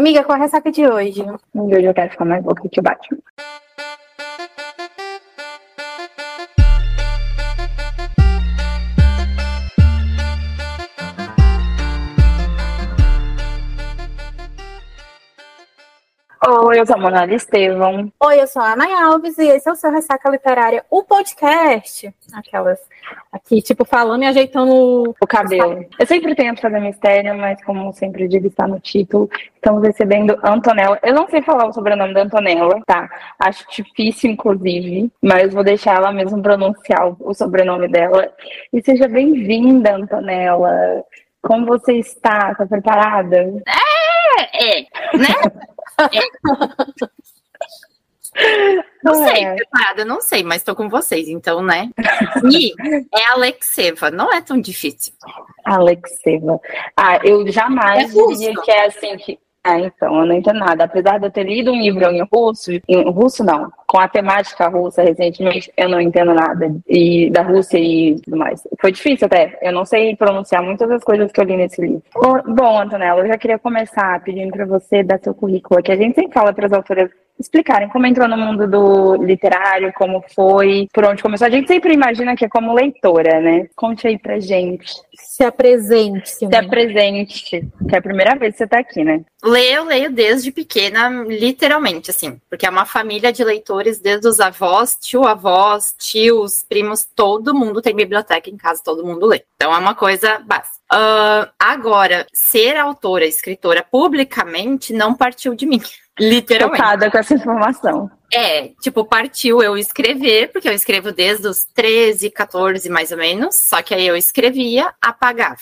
Amiga, qual é a ressaca de hoje? Hoje eu quero ficar mais louca que o Batman. Oi, eu sou a Monara Estevam. Oi, eu sou a Ana Alves e esse é o seu Ressaca Literária, o podcast. Aquelas aqui, tipo, falando e ajeitando o cabelo. Eu sempre tento fazer mistério, mas como sempre digo, está no título. Estamos recebendo Antonella. Eu não sei falar o sobrenome da Antonella, tá? Acho difícil, inclusive, mas vou deixar ela mesmo pronunciar o sobrenome dela. E seja bem-vinda, Antonella. Como você está? Tá preparada? É, é, né? Não sei, é. preparada, não sei, mas tô com vocês, então, né? E é Alexeva, não é tão difícil. Alexeva. Ah, eu jamais é diria que é assim que ah, então, eu não entendo nada. Apesar de eu ter lido um livro em russo, em russo não, com a temática russa recentemente, eu não entendo nada. E da Rússia e tudo mais. Foi difícil até. Eu não sei pronunciar muitas das coisas que eu li nesse livro. Bom, Antonella, eu já queria começar pedindo para você dar seu currículo, que a gente sempre fala para as autoras explicarem como entrou no mundo do literário, como foi, por onde começou. A gente sempre imagina que é como leitora, né? Conte aí pra gente. Se apresente. Se apresente. Que é a primeira vez que você tá aqui, né? Leio, leio desde pequena, literalmente, assim. Porque é uma família de leitores, desde os avós, tio-avós, tios, primos, todo mundo tem biblioteca em casa, todo mundo lê. Então é uma coisa básica. Uh, agora, ser autora, escritora publicamente não partiu de mim. Literalmente. Chocada com essa informação. É, tipo, partiu eu escrever, porque eu escrevo desde os 13, 14 mais ou menos, só que aí eu escrevia, apagava.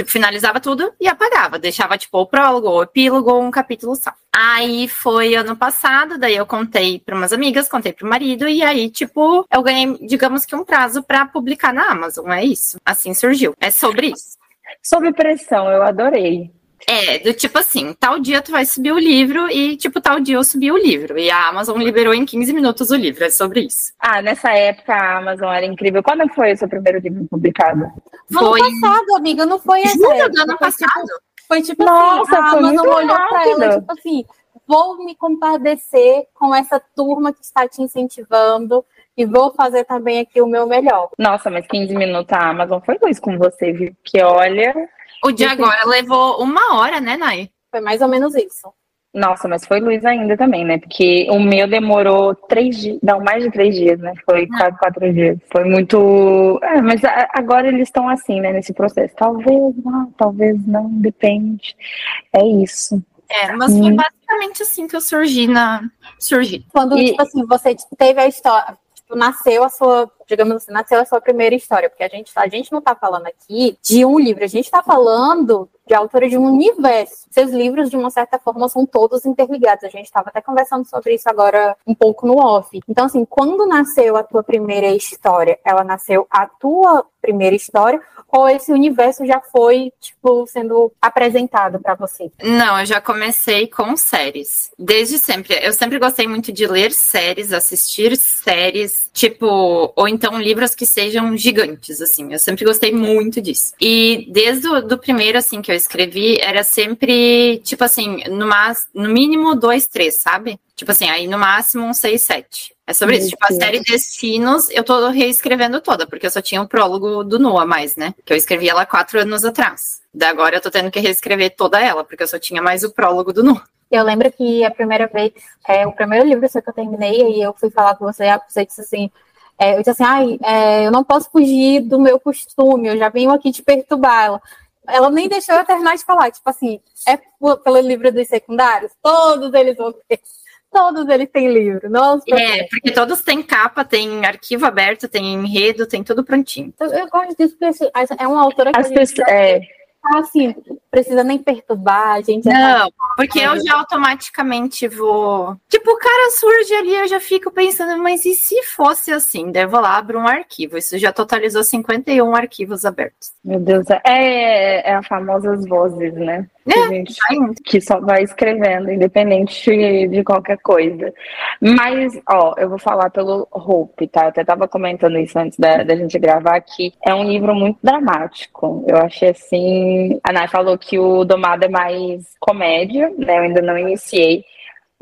Tipo, finalizava tudo e apagava, deixava tipo o prólogo, o epílogo, um capítulo só. Aí foi ano passado, daí eu contei para umas amigas, contei pro marido e aí tipo, eu ganhei, digamos que um prazo para publicar na Amazon, é isso. Assim surgiu. É sobre isso. Sob pressão, eu adorei. É, do tipo assim, tal dia tu vai subir o livro e, tipo, tal dia eu subi o livro. E a Amazon liberou em 15 minutos o livro, é sobre isso. Ah, nessa época a Amazon era incrível. Quando foi o seu primeiro livro publicado? Foi. Ano passado, amiga, não foi essa Juro, do ano passado. Foi tipo, foi, tipo Nossa, assim, a Amazon olhou rápido. pra ela, tipo assim, vou me compadecer com essa turma que está te incentivando e vou fazer também aqui o meu melhor. Nossa, mas 15 minutos a Amazon foi luz com você, viu? Que olha, o de agora levou uma hora, né, Nai? Foi mais ou menos isso. Nossa, mas foi Luiz ainda também, né? Porque o meu demorou três dias, não, mais de três dias, né? Foi ah. quase quatro dias. Foi muito. É, mas agora eles estão assim, né? Nesse processo. Talvez não, talvez não, depende. É isso. É, mas foi hum. basicamente assim que eu surgi na. Surgi. Quando, e... tipo assim, você teve a história. Nasceu a sua digamos assim, nasceu a sua primeira história, porque a gente, a gente não está falando aqui de um livro, a gente está falando de autora de um universo. Seus livros, de uma certa forma, são todos interligados. A gente estava até conversando sobre isso agora um pouco no off. Então, assim, quando nasceu a tua primeira história, ela nasceu a tua primeira história ou esse universo já foi, tipo, sendo apresentado para você? Não, eu já comecei com séries. Desde sempre. Eu sempre gostei muito de ler séries, assistir séries, tipo, ou então livros que sejam gigantes, assim. Eu sempre gostei muito disso. E desde o do primeiro, assim, que eu escrevi, era sempre, tipo assim, no, no mínimo dois, três, sabe? Tipo assim, aí no máximo um seis, sete. É sobre isso. Tipo, a série Destinos, eu tô reescrevendo toda, porque eu só tinha o um prólogo do Noah mais, né? Que eu escrevi ela quatro anos atrás. Da agora eu tô tendo que reescrever toda ela, porque eu só tinha mais o prólogo do Noah. Eu lembro que a primeira vez, é, o primeiro livro que eu terminei, e eu fui falar com você, você disse assim, é, eu disse assim, ai, é, eu não posso fugir do meu costume, eu já venho aqui te perturbar. Ela, ela nem deixou eu terminar de falar, tipo assim, é pelo livro dos secundários? Todos eles vão ter. Todos eles têm livro. Nossa, é, porque todos têm capa, tem arquivo aberto, tem enredo, tem tudo prontinho. Então, eu gosto disso porque assim, é uma autora que As pessoas, é assim, precisa nem perturbar, a gente. Não, porque eu já automaticamente vou. Tipo, o cara surge ali, eu já fico pensando, mas e se fosse assim? Daí eu vou lá, abro um arquivo. Isso já totalizou 51 arquivos abertos. Meu Deus, é, é a famosas vozes, né? É, que só vai escrevendo, independente de, qualquer coisa. Mas, ó, eu vou falar pelo Hope, tá? Eu até tava comentando isso antes da, da gente gravar aqui. É um livro muito dramático. Eu achei assim. A Nay falou que o Domado é mais comédia, né? Eu ainda não iniciei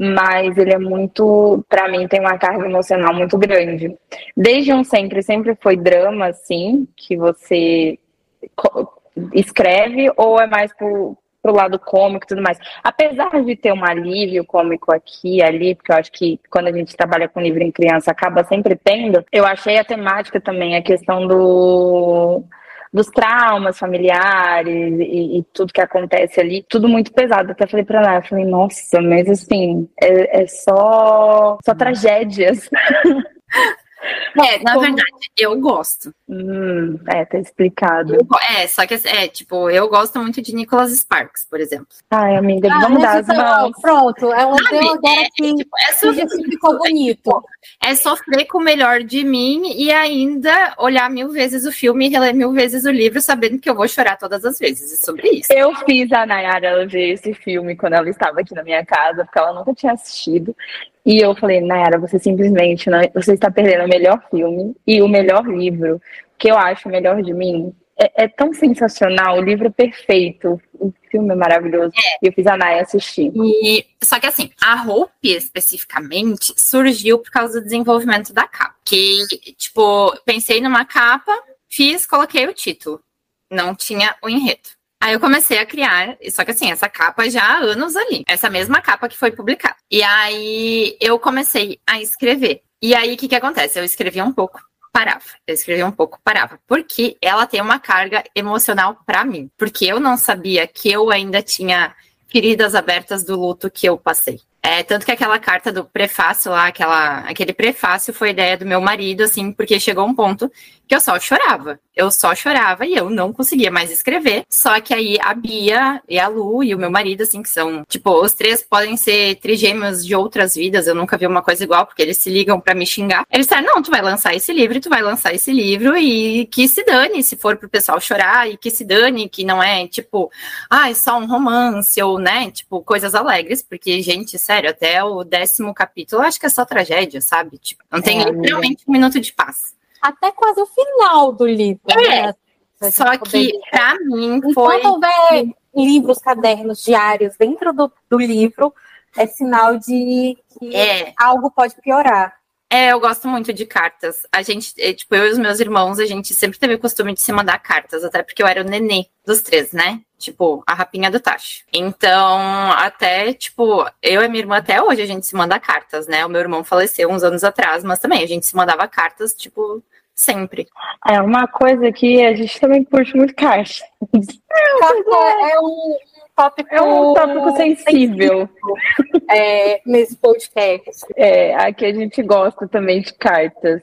mas ele é muito, para mim, tem uma carga emocional muito grande. Desde um sempre, sempre foi drama, assim, que você escreve, ou é mais pro, pro lado cômico e tudo mais. Apesar de ter um alívio cômico aqui e ali, porque eu acho que quando a gente trabalha com livro em criança acaba sempre tendo, eu achei a temática também, a questão do dos traumas familiares e, e, tudo que acontece ali, tudo muito pesado. Até falei pra ela, eu falei, nossa, mas assim, é, é só, só tragédias. É, na Como... verdade, eu gosto. Hum, é, tá explicado. Eu, é, só que é, tipo, eu gosto muito de Nicholas Sparks, por exemplo. Ai, amiga, ah, vamos dar as mãos. Pronto, ela deu agora é, que, tipo, é sofrer, ficou bonito. É sofrer com o melhor de mim e ainda olhar mil vezes o filme e reler mil vezes o livro, sabendo que eu vou chorar todas as vezes. É sobre isso. Eu fiz a Nayara ver esse filme quando ela estava aqui na minha casa, porque ela nunca tinha assistido. E eu falei, Nayara, você simplesmente não, você está perdendo o melhor filme e o melhor livro, que eu acho melhor de mim. É, é tão sensacional, o livro perfeito, o filme é maravilhoso. É. E eu fiz a Naya assistir. E, só que assim, a Hope especificamente surgiu por causa do desenvolvimento da capa. Que, tipo, pensei numa capa, fiz, coloquei o título. Não tinha o enredo. Aí eu comecei a criar, só que assim, essa capa já há anos ali, essa mesma capa que foi publicada. E aí eu comecei a escrever. E aí o que que acontece? Eu escrevia um pouco, parava. Eu escrevia um pouco, parava. Porque ela tem uma carga emocional para mim. Porque eu não sabia que eu ainda tinha feridas abertas do luto que eu passei. É, tanto que aquela carta do prefácio lá, aquela, aquele prefácio foi ideia do meu marido, assim, porque chegou um ponto que eu só chorava. Eu só chorava e eu não conseguia mais escrever. Só que aí a Bia e a Lu e o meu marido, assim, que são, tipo, os três podem ser trigêmeos de outras vidas. Eu nunca vi uma coisa igual, porque eles se ligam para me xingar. Eles disseram: não, tu vai lançar esse livro, tu vai lançar esse livro e que se dane se for pro pessoal chorar e que se dane, que não é, tipo, ah, é só um romance ou, né, tipo, coisas alegres, porque, gente, sério, até o décimo capítulo, acho que é só tragédia, sabe? Tipo, não tem é, literalmente um minuto de paz até quase o final do livro. É. Né? Só que, para mim, foi. Enquanto houver livros, cadernos, diários dentro do, do livro, é sinal de que é. algo pode piorar. É, eu gosto muito de cartas. A gente, é, tipo, eu e os meus irmãos, a gente sempre teve o costume de se mandar cartas, até porque eu era o nenê dos três, né? Tipo, a rapinha do Tacho. Então, até, tipo, eu e minha irmã até hoje a gente se manda cartas, né? O meu irmão faleceu uns anos atrás, mas também a gente se mandava cartas, tipo, sempre. É uma coisa que a gente também curte muito cartas. Carta é um tópico, é um tópico sensível é, nesse podcast. É, aqui a gente gosta também de cartas.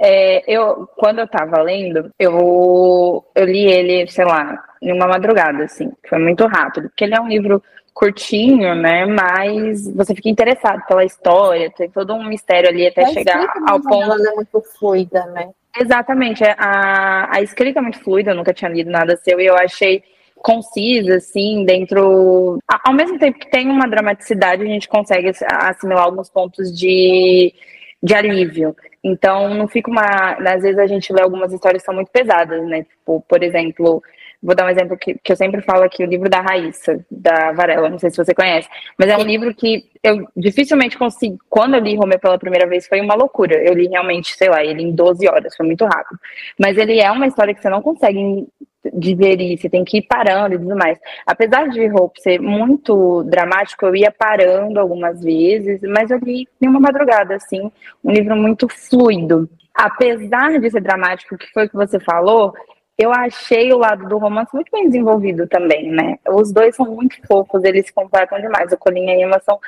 É, eu, quando eu tava lendo, eu, eu li ele, sei lá, em uma madrugada, assim. Foi muito rápido, porque ele é um livro curtinho, né? Mas você fica interessado pela história, tem todo um mistério ali até chegar ao ponto. É muito fluida, né? Exatamente, a, a escrita é muito fluida, eu nunca tinha lido nada seu e eu achei concisa, assim, dentro. Ao mesmo tempo que tem uma dramaticidade, a gente consegue assimilar alguns pontos de, de alívio. Então, não fica uma. Às vezes a gente lê algumas histórias que são muito pesadas, né? Tipo, por exemplo, vou dar um exemplo que, que eu sempre falo aqui, o livro da Raíssa, da Varela, não sei se você conhece, mas é um livro que eu dificilmente consigo. Quando eu li Romeu pela primeira vez, foi uma loucura. Eu li realmente, sei lá, ele em 12 horas, foi muito rápido. Mas ele é uma história que você não consegue digerir, você tem que ir parando e tudo mais. Apesar de Hope ser muito dramático, eu ia parando algumas vezes, mas eu li em uma madrugada, assim, um livro muito fluido. Apesar de ser dramático, que foi o que você falou, eu achei o lado do romance muito bem desenvolvido também, né? Os dois são muito fofos, eles se completam demais. O Colinha e a Emma são.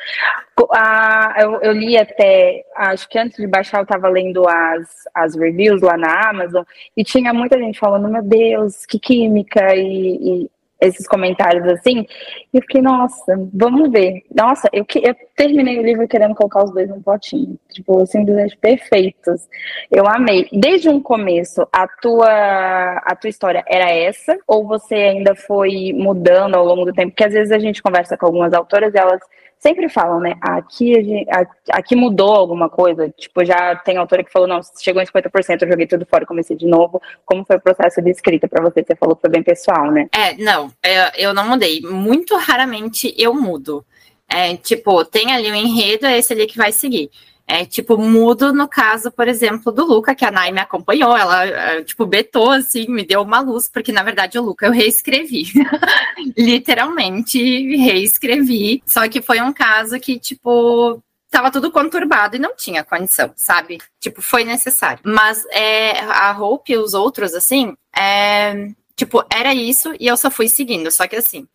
Ah, eu, eu, li até, acho que antes de baixar, eu tava lendo as, as reviews lá na Amazon, e tinha muita gente falando: Meu Deus, que química, e, e esses comentários assim. E eu fiquei, nossa, vamos ver. Nossa, eu, eu terminei o livro querendo colocar os dois num potinho. Tipo, simplesmente perfeitos. Eu amei. Desde um começo, a tua, a tua história era essa? Ou você ainda foi mudando ao longo do tempo? Porque às vezes a gente conversa com algumas autoras e elas sempre falam, né? Aqui, aqui mudou alguma coisa. Tipo, já tem autora que falou, não, chegou em 50%, eu joguei tudo fora comecei de novo. Como foi o processo de escrita para você? Você falou que foi bem pessoal, né? É, não, eu não mudei. Muito raramente eu mudo. É, tipo, tem ali o um enredo, é esse ali que vai seguir. É, tipo, mudo no caso, por exemplo, do Luca, que a Nai me acompanhou, ela, é, tipo, betou, assim, me deu uma luz, porque, na verdade, o Luca eu reescrevi. Literalmente, reescrevi. Só que foi um caso que, tipo, tava tudo conturbado e não tinha condição, sabe? Tipo, foi necessário. Mas é, a Hope e os outros, assim, é, tipo, era isso e eu só fui seguindo. Só que, assim,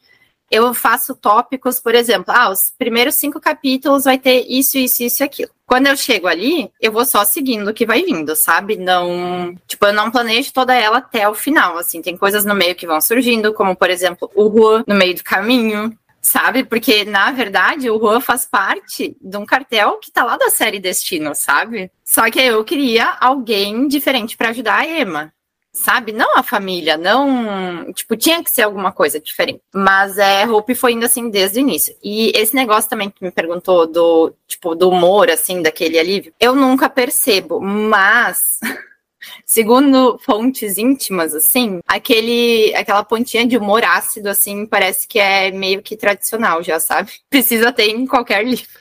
eu faço tópicos, por exemplo, ah, os primeiros cinco capítulos vai ter isso, isso, isso e aquilo. Quando eu chego ali, eu vou só seguindo o que vai vindo, sabe? Não, tipo, eu não planejo toda ela até o final, assim, tem coisas no meio que vão surgindo, como por exemplo, o Juan no meio do caminho, sabe? Porque, na verdade, o Juan faz parte de um cartel que tá lá da série Destino, sabe? Só que eu queria alguém diferente para ajudar a Emma sabe? Não a família, não. Tipo, tinha que ser alguma coisa diferente. Mas é, Hope foi indo assim desde o início. E esse negócio também que me perguntou do, tipo, do humor, assim, daquele alívio, eu nunca percebo, mas. Segundo fontes íntimas, assim, aquele, aquela pontinha de humor ácido, assim, parece que é meio que tradicional já, sabe? Precisa ter em qualquer livro.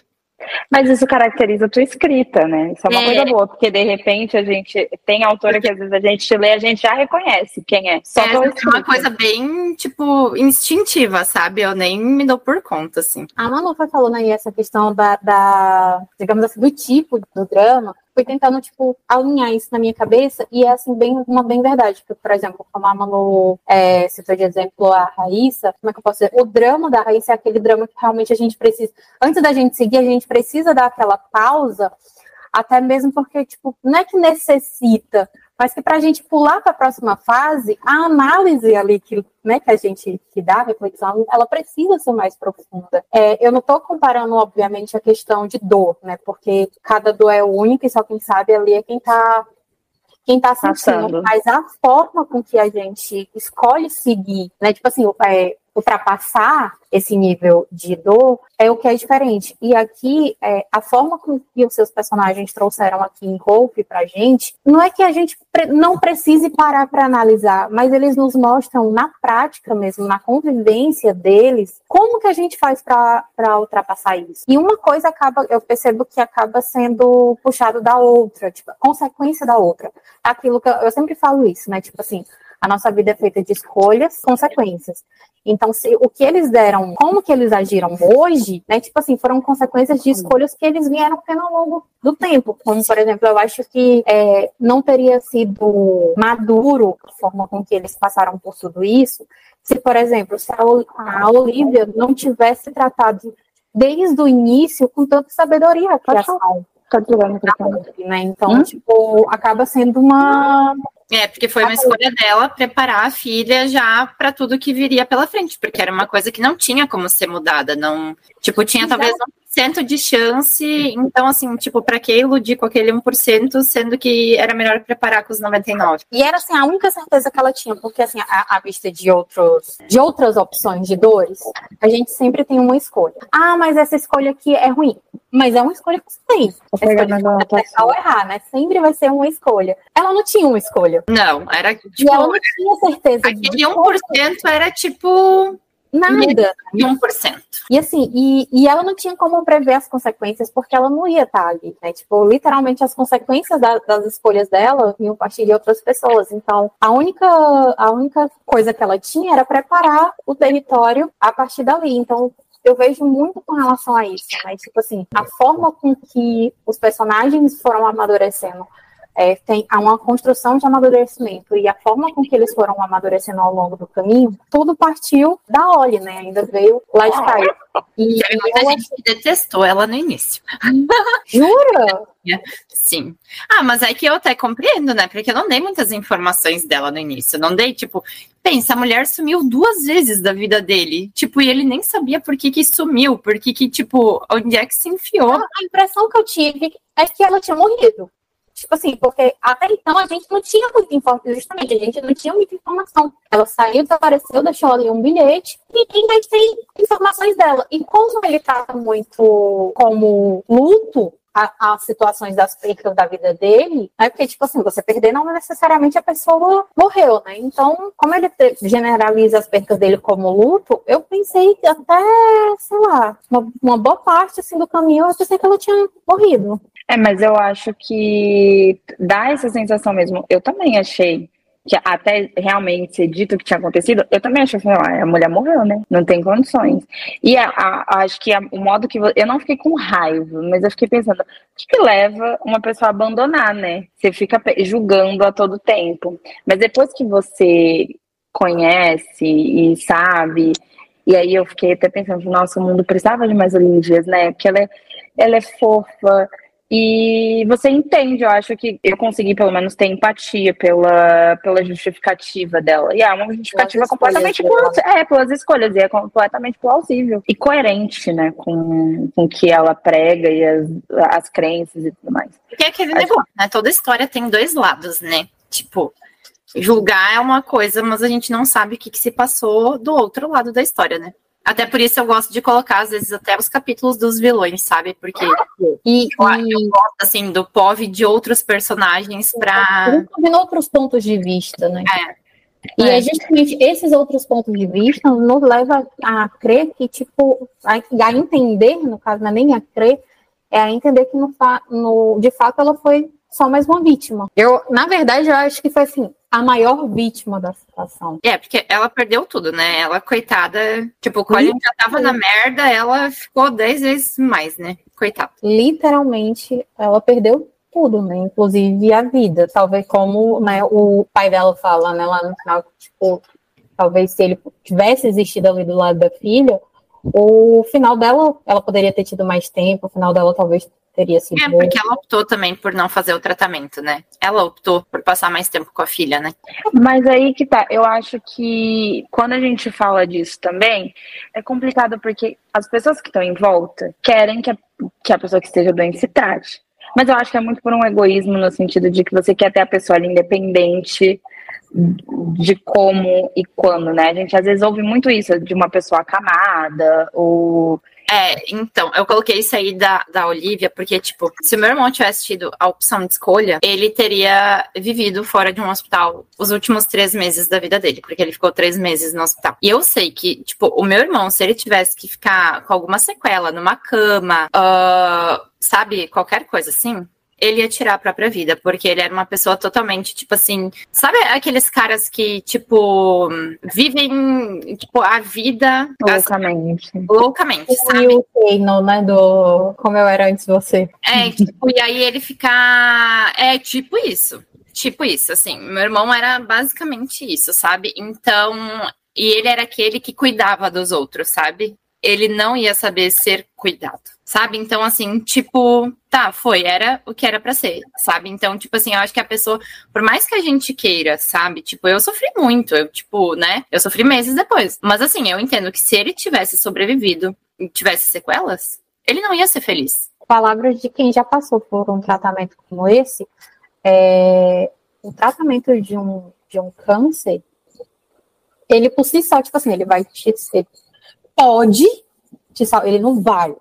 Mas isso caracteriza a tua escrita, né? Isso é uma é. coisa boa, porque de repente a gente tem autora que às vezes a gente lê, a gente já reconhece quem é. Só é, é uma coisa bem, tipo, instintiva, sabe? Eu nem me dou por conta, assim. A Manu foi falando aí essa questão da, da digamos assim, do tipo do drama fui tentando, tipo, alinhar isso na minha cabeça e é, assim, bem, uma bem verdade. Porque, por exemplo, como a Manu é, citou de exemplo a Raíssa, como é que eu posso dizer? O drama da Raíssa é aquele drama que realmente a gente precisa, antes da gente seguir, a gente precisa dar aquela pausa, até mesmo porque, tipo, não é que necessita, mas que para a gente pular para a próxima fase, a análise ali que, né, que a gente que dá, a reflexão, ela precisa ser mais profunda. É, eu não estou comparando, obviamente, a questão de dor, né, porque cada dor é única e só quem sabe ali é quem está quem está sentindo, mas a forma com que a gente escolhe seguir, né, tipo assim, é, ultrapassar esse nível de dor é o que é diferente. E aqui, é, a forma com que os seus personagens trouxeram aqui em Hope pra gente, não é que a gente não precise parar para analisar, mas eles nos mostram na prática mesmo, na convivência deles, como que a gente faz para ultrapassar isso. E uma coisa acaba, eu percebo que acaba sendo puxado da outra, tipo, consequência da outra. Aquilo que eu, eu sempre falo isso, né? Tipo assim, a nossa vida é feita de escolhas, consequências. Então, se o que eles deram, como que eles agiram hoje, né? Tipo assim, foram consequências de escolhas que eles vieram tendo ao longo do tempo. Como, por exemplo, eu acho que é, não teria sido maduro a forma com que eles passaram por tudo isso, se, por exemplo, se a Olivia não tivesse tratado desde o início com tanta sabedoria a criação. Tá né? Então, hum? tipo, acaba sendo uma, é, porque foi uma escolha dela preparar a filha já para tudo que viria pela frente, porque era uma coisa que não tinha como ser mudada, não, tipo, tinha Exato. talvez 1% de chance, então assim, tipo, para que iludir com aquele 1%, sendo que era melhor preparar com os 99. E era assim a única certeza que ela tinha, porque assim, a, a vista de outros de outras opções de dores, a gente sempre tem uma escolha. Ah, mas essa escolha aqui é ruim. Mas é uma escolha que você tem. Acertar ou errar, né? Sempre vai ser uma escolha. Ela não tinha uma escolha. Não, era tipo. E ela não tinha certeza. Aquele 1% era tipo. Nada. 1%. E assim, e, e ela não tinha como prever as consequências, porque ela não ia estar ali, né? Tipo, literalmente as consequências da, das escolhas dela iam partir de outras pessoas. Então, a única, a única coisa que ela tinha era preparar o território a partir dali. Então, eu vejo muito com relação a isso, né? Tipo assim, a forma com que os personagens foram amadurecendo. É, tem há uma construção de amadurecimento e a forma com que eles foram amadurecendo ao longo do caminho, tudo partiu da Oli, né? Ainda veio lá de Caio. E muita gente que detestou ela no início. Jura? Sim. Ah, mas é que eu até compreendo, né? Porque eu não dei muitas informações dela no início. Eu não dei, tipo, pensa, a mulher sumiu duas vezes da vida dele. Tipo, e ele nem sabia por que que sumiu, por que que, tipo, onde é que se enfiou. A impressão que eu tive é que ela tinha morrido. Tipo assim, porque até então a gente não tinha muita informação, justamente, a gente não tinha muita informação. Ela saiu, desapareceu, deixou ali um bilhete e ninguém tem informações dela. E como ele trata muito como luto, as situações das perdas da vida dele, né? Porque, tipo assim, você perder não necessariamente a pessoa morreu, né? Então, como ele generaliza as perdas dele como luto, eu pensei até, sei lá, uma, uma boa parte assim, do caminho eu pensei que ela tinha morrido. É, mas eu acho que dá essa sensação mesmo. Eu também achei até realmente ser dito o que tinha acontecido, eu também achei que a mulher morreu, né? Não tem condições. E a, a, acho que a, o modo que. Eu não fiquei com raiva, mas eu fiquei pensando: o que, que leva uma pessoa a abandonar, né? Você fica julgando a todo tempo. Mas depois que você conhece e sabe. E aí eu fiquei até pensando, nossa, o mundo precisava de mais Olívias, né? Porque ela é, ela é fofa, e você entende, eu acho que eu consegui pelo menos ter empatia pela, pela justificativa dela. E é uma justificativa pelas completamente plausível. É, pelas escolhas, e é completamente plausível. E coerente, né, com, com o que ela prega e as, as crenças e tudo mais. Porque é aquele acho... negócio, né? Toda história tem dois lados, né? Tipo, julgar é uma coisa, mas a gente não sabe o que, que se passou do outro lado da história, né? Até por isso eu gosto de colocar, às vezes, até os capítulos dos vilões, sabe? Porque e, eu, e... eu gosto, assim, do POV de outros personagens para. Vendo outros pontos de vista, né? É. E é. é. justamente esses outros pontos de vista nos leva a crer que, tipo, a, a entender, no caso, não é nem a crer, é a entender que no, no, de fato ela foi só mais uma vítima. Eu, na verdade, eu acho que foi assim, a maior vítima da situação. É, porque ela perdeu tudo, né? Ela, coitada, tipo, quando ele já tava na merda, ela ficou dez vezes mais, né? Coitada. Literalmente, ela perdeu tudo, né? Inclusive a vida. Talvez como né, o pai dela fala, né, lá no final, tipo, talvez se ele tivesse existido ali do lado da filha, o final dela, ela poderia ter tido mais tempo, o final dela talvez teria sido. É, porque ela optou também por não fazer o tratamento, né? Ela optou por passar mais tempo com a filha, né? Mas aí que tá, eu acho que quando a gente fala disso também, é complicado porque as pessoas que estão em volta querem que a, que a pessoa que esteja doente se trate. Mas eu acho que é muito por um egoísmo no sentido de que você quer ter a pessoa ali independente de como e quando, né? A gente às vezes ouve muito isso de uma pessoa acamada ou é, então, eu coloquei isso aí da, da Olivia, porque, tipo, se o meu irmão tivesse tido a opção de escolha, ele teria vivido fora de um hospital os últimos três meses da vida dele, porque ele ficou três meses no hospital. E eu sei que, tipo, o meu irmão, se ele tivesse que ficar com alguma sequela numa cama, uh, sabe, qualquer coisa assim, ele ia tirar a própria vida, porque ele era uma pessoa totalmente, tipo assim, sabe aqueles caras que, tipo, vivem, tipo, a vida loucamente. As, loucamente, sabe? E o reino, né, do como eu era antes de você. É, tipo, e aí ele ficar, é tipo isso. Tipo isso, assim, meu irmão era basicamente isso, sabe? Então, e ele era aquele que cuidava dos outros, sabe? Ele não ia saber ser cuidado sabe? Então, assim, tipo, tá, foi, era o que era para ser, sabe? Então, tipo assim, eu acho que a pessoa, por mais que a gente queira, sabe? Tipo, eu sofri muito, eu, tipo, né? Eu sofri meses depois. Mas, assim, eu entendo que se ele tivesse sobrevivido e tivesse sequelas, ele não ia ser feliz. Palavras de quem já passou por um tratamento como esse, é, o tratamento de um, de um câncer, ele por si só, tipo assim, ele vai te. Pode te salvar, ele não vai,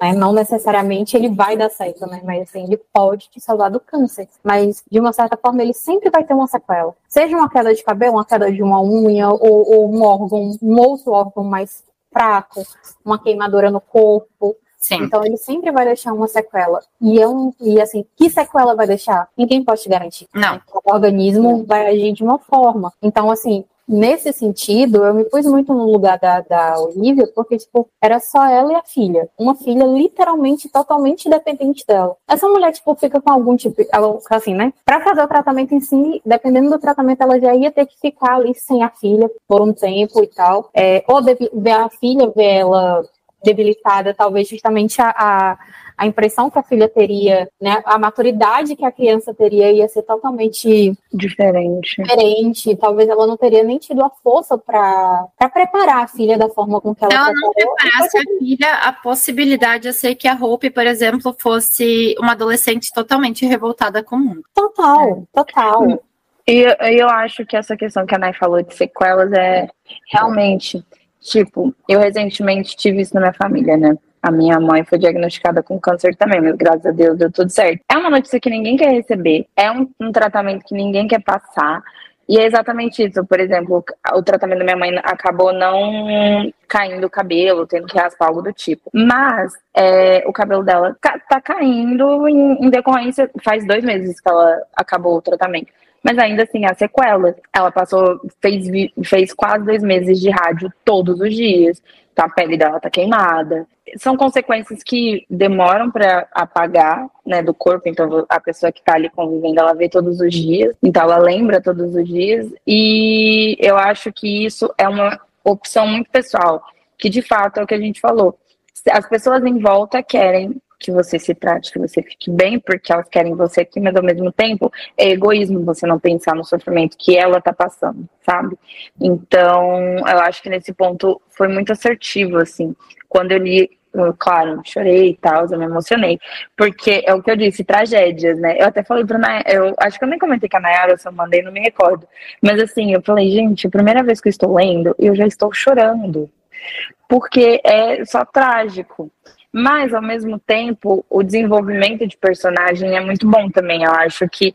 né? Não necessariamente ele vai dar certo, né? Mas assim, ele pode te salvar do câncer. Mas, de uma certa forma, ele sempre vai ter uma sequela. Seja uma queda de cabelo, uma queda de uma unha, ou, ou um órgão, um outro órgão mais fraco, uma queimadura no corpo. Sim. Então ele sempre vai deixar uma sequela. E, é um, e assim, que sequela vai deixar? Ninguém pode te garantir. Não. O organismo vai agir de uma forma. Então, assim, nesse sentido, eu me pus muito no lugar da, da Olivia, porque, tipo, era só ela e a filha. Uma filha literalmente, totalmente dependente dela. Essa mulher, tipo, fica com algum tipo, assim, né? Pra fazer o tratamento em si, dependendo do tratamento, ela já ia ter que ficar ali sem a filha por um tempo e tal. É, ou ver a filha, ver ela debilitada, talvez justamente a, a a impressão que a filha teria, né, a maturidade que a criança teria ia ser totalmente diferente. Diferente. Talvez ela não teria nem tido a força para preparar a filha da forma com que ela Ela não preparasse a filha a possibilidade de ser que a Hope, por exemplo, fosse uma adolescente totalmente revoltada com o mundo. Total, é. total. E eu acho que essa questão que a Nay falou de sequelas é realmente, tipo, eu recentemente tive isso na minha família, né? A minha mãe foi diagnosticada com câncer também, mas graças a Deus deu tudo certo. É uma notícia que ninguém quer receber, é um, um tratamento que ninguém quer passar. E é exatamente isso. Por exemplo, o tratamento da minha mãe acabou não caindo o cabelo, tendo que raspar algo do tipo. Mas é, o cabelo dela tá caindo em, em decorrência. Faz dois meses que ela acabou o tratamento mas ainda assim há sequelas. Ela passou, fez, fez quase dois meses de rádio todos os dias, então a pele dela tá queimada. São consequências que demoram para apagar, né, do corpo, então a pessoa que tá ali convivendo, ela vê todos os dias, então ela lembra todos os dias, e eu acho que isso é uma opção muito pessoal, que de fato é o que a gente falou. As pessoas em volta querem que você se trate, que você fique bem, porque elas querem você aqui, mas ao mesmo tempo é egoísmo você não pensar no sofrimento que ela tá passando, sabe? Então, eu acho que nesse ponto foi muito assertivo, assim. Quando eu li, claro, chorei e tal, eu me emocionei, porque é o que eu disse, tragédias, né? Eu até falei pra Nayara, eu acho que eu nem comentei com a Nayara, eu só mandei, não me recordo. Mas assim, eu falei, gente, a primeira vez que eu estou lendo, eu já estou chorando. Porque é só trágico. Mas, ao mesmo tempo, o desenvolvimento de personagem é muito bom também. Eu acho que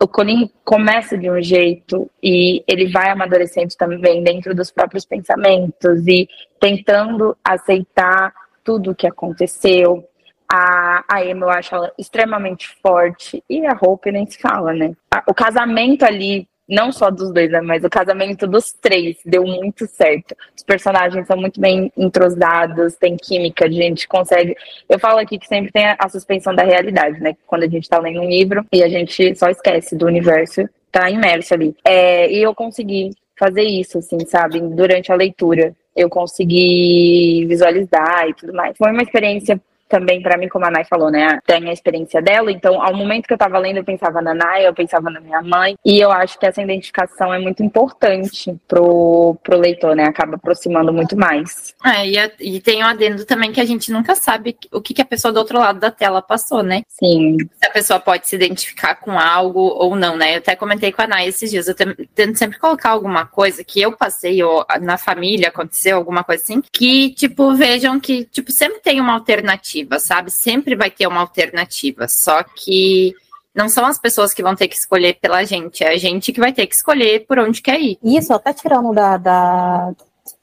o Colin começa de um jeito e ele vai amadurecendo também dentro dos próprios pensamentos e tentando aceitar tudo o que aconteceu. A, a Emma eu acho ela extremamente forte e a Hope nem se fala, né? O casamento ali não só dos dois, né, mas o casamento dos três deu muito certo. Os personagens são muito bem entrosados, tem química, a gente consegue. Eu falo aqui que sempre tem a, suspensão da realidade, né? Quando a gente tá lendo um livro e a gente só esquece do universo, tá imerso ali. É, e eu consegui fazer isso, assim, sabe, durante a leitura. Eu consegui visualizar e tudo mais. Foi uma experiência também para mim, como a Nai falou, né, tem a experiência dela, então ao momento que eu tava lendo eu pensava na Nai, eu pensava na minha mãe, e eu acho que essa identificação é muito importante pro, pro leitor, né, acaba aproximando muito mais. É, e, e tem um adendo também que a gente nunca sabe o que, que a pessoa do outro lado da tela passou, né? Sim. Se a pessoa pode se identificar com algo ou não, né? Eu até comentei com a Nai esses dias, eu tento sempre colocar alguma coisa que eu passei ou na família aconteceu, alguma coisa assim, que, tipo, vejam que, tipo, sempre tem uma alternativa alternativa, sabe? Sempre vai ter uma alternativa. Só que não são as pessoas que vão ter que escolher pela gente, é a gente que vai ter que escolher por onde quer ir. Isso, até tirando da, da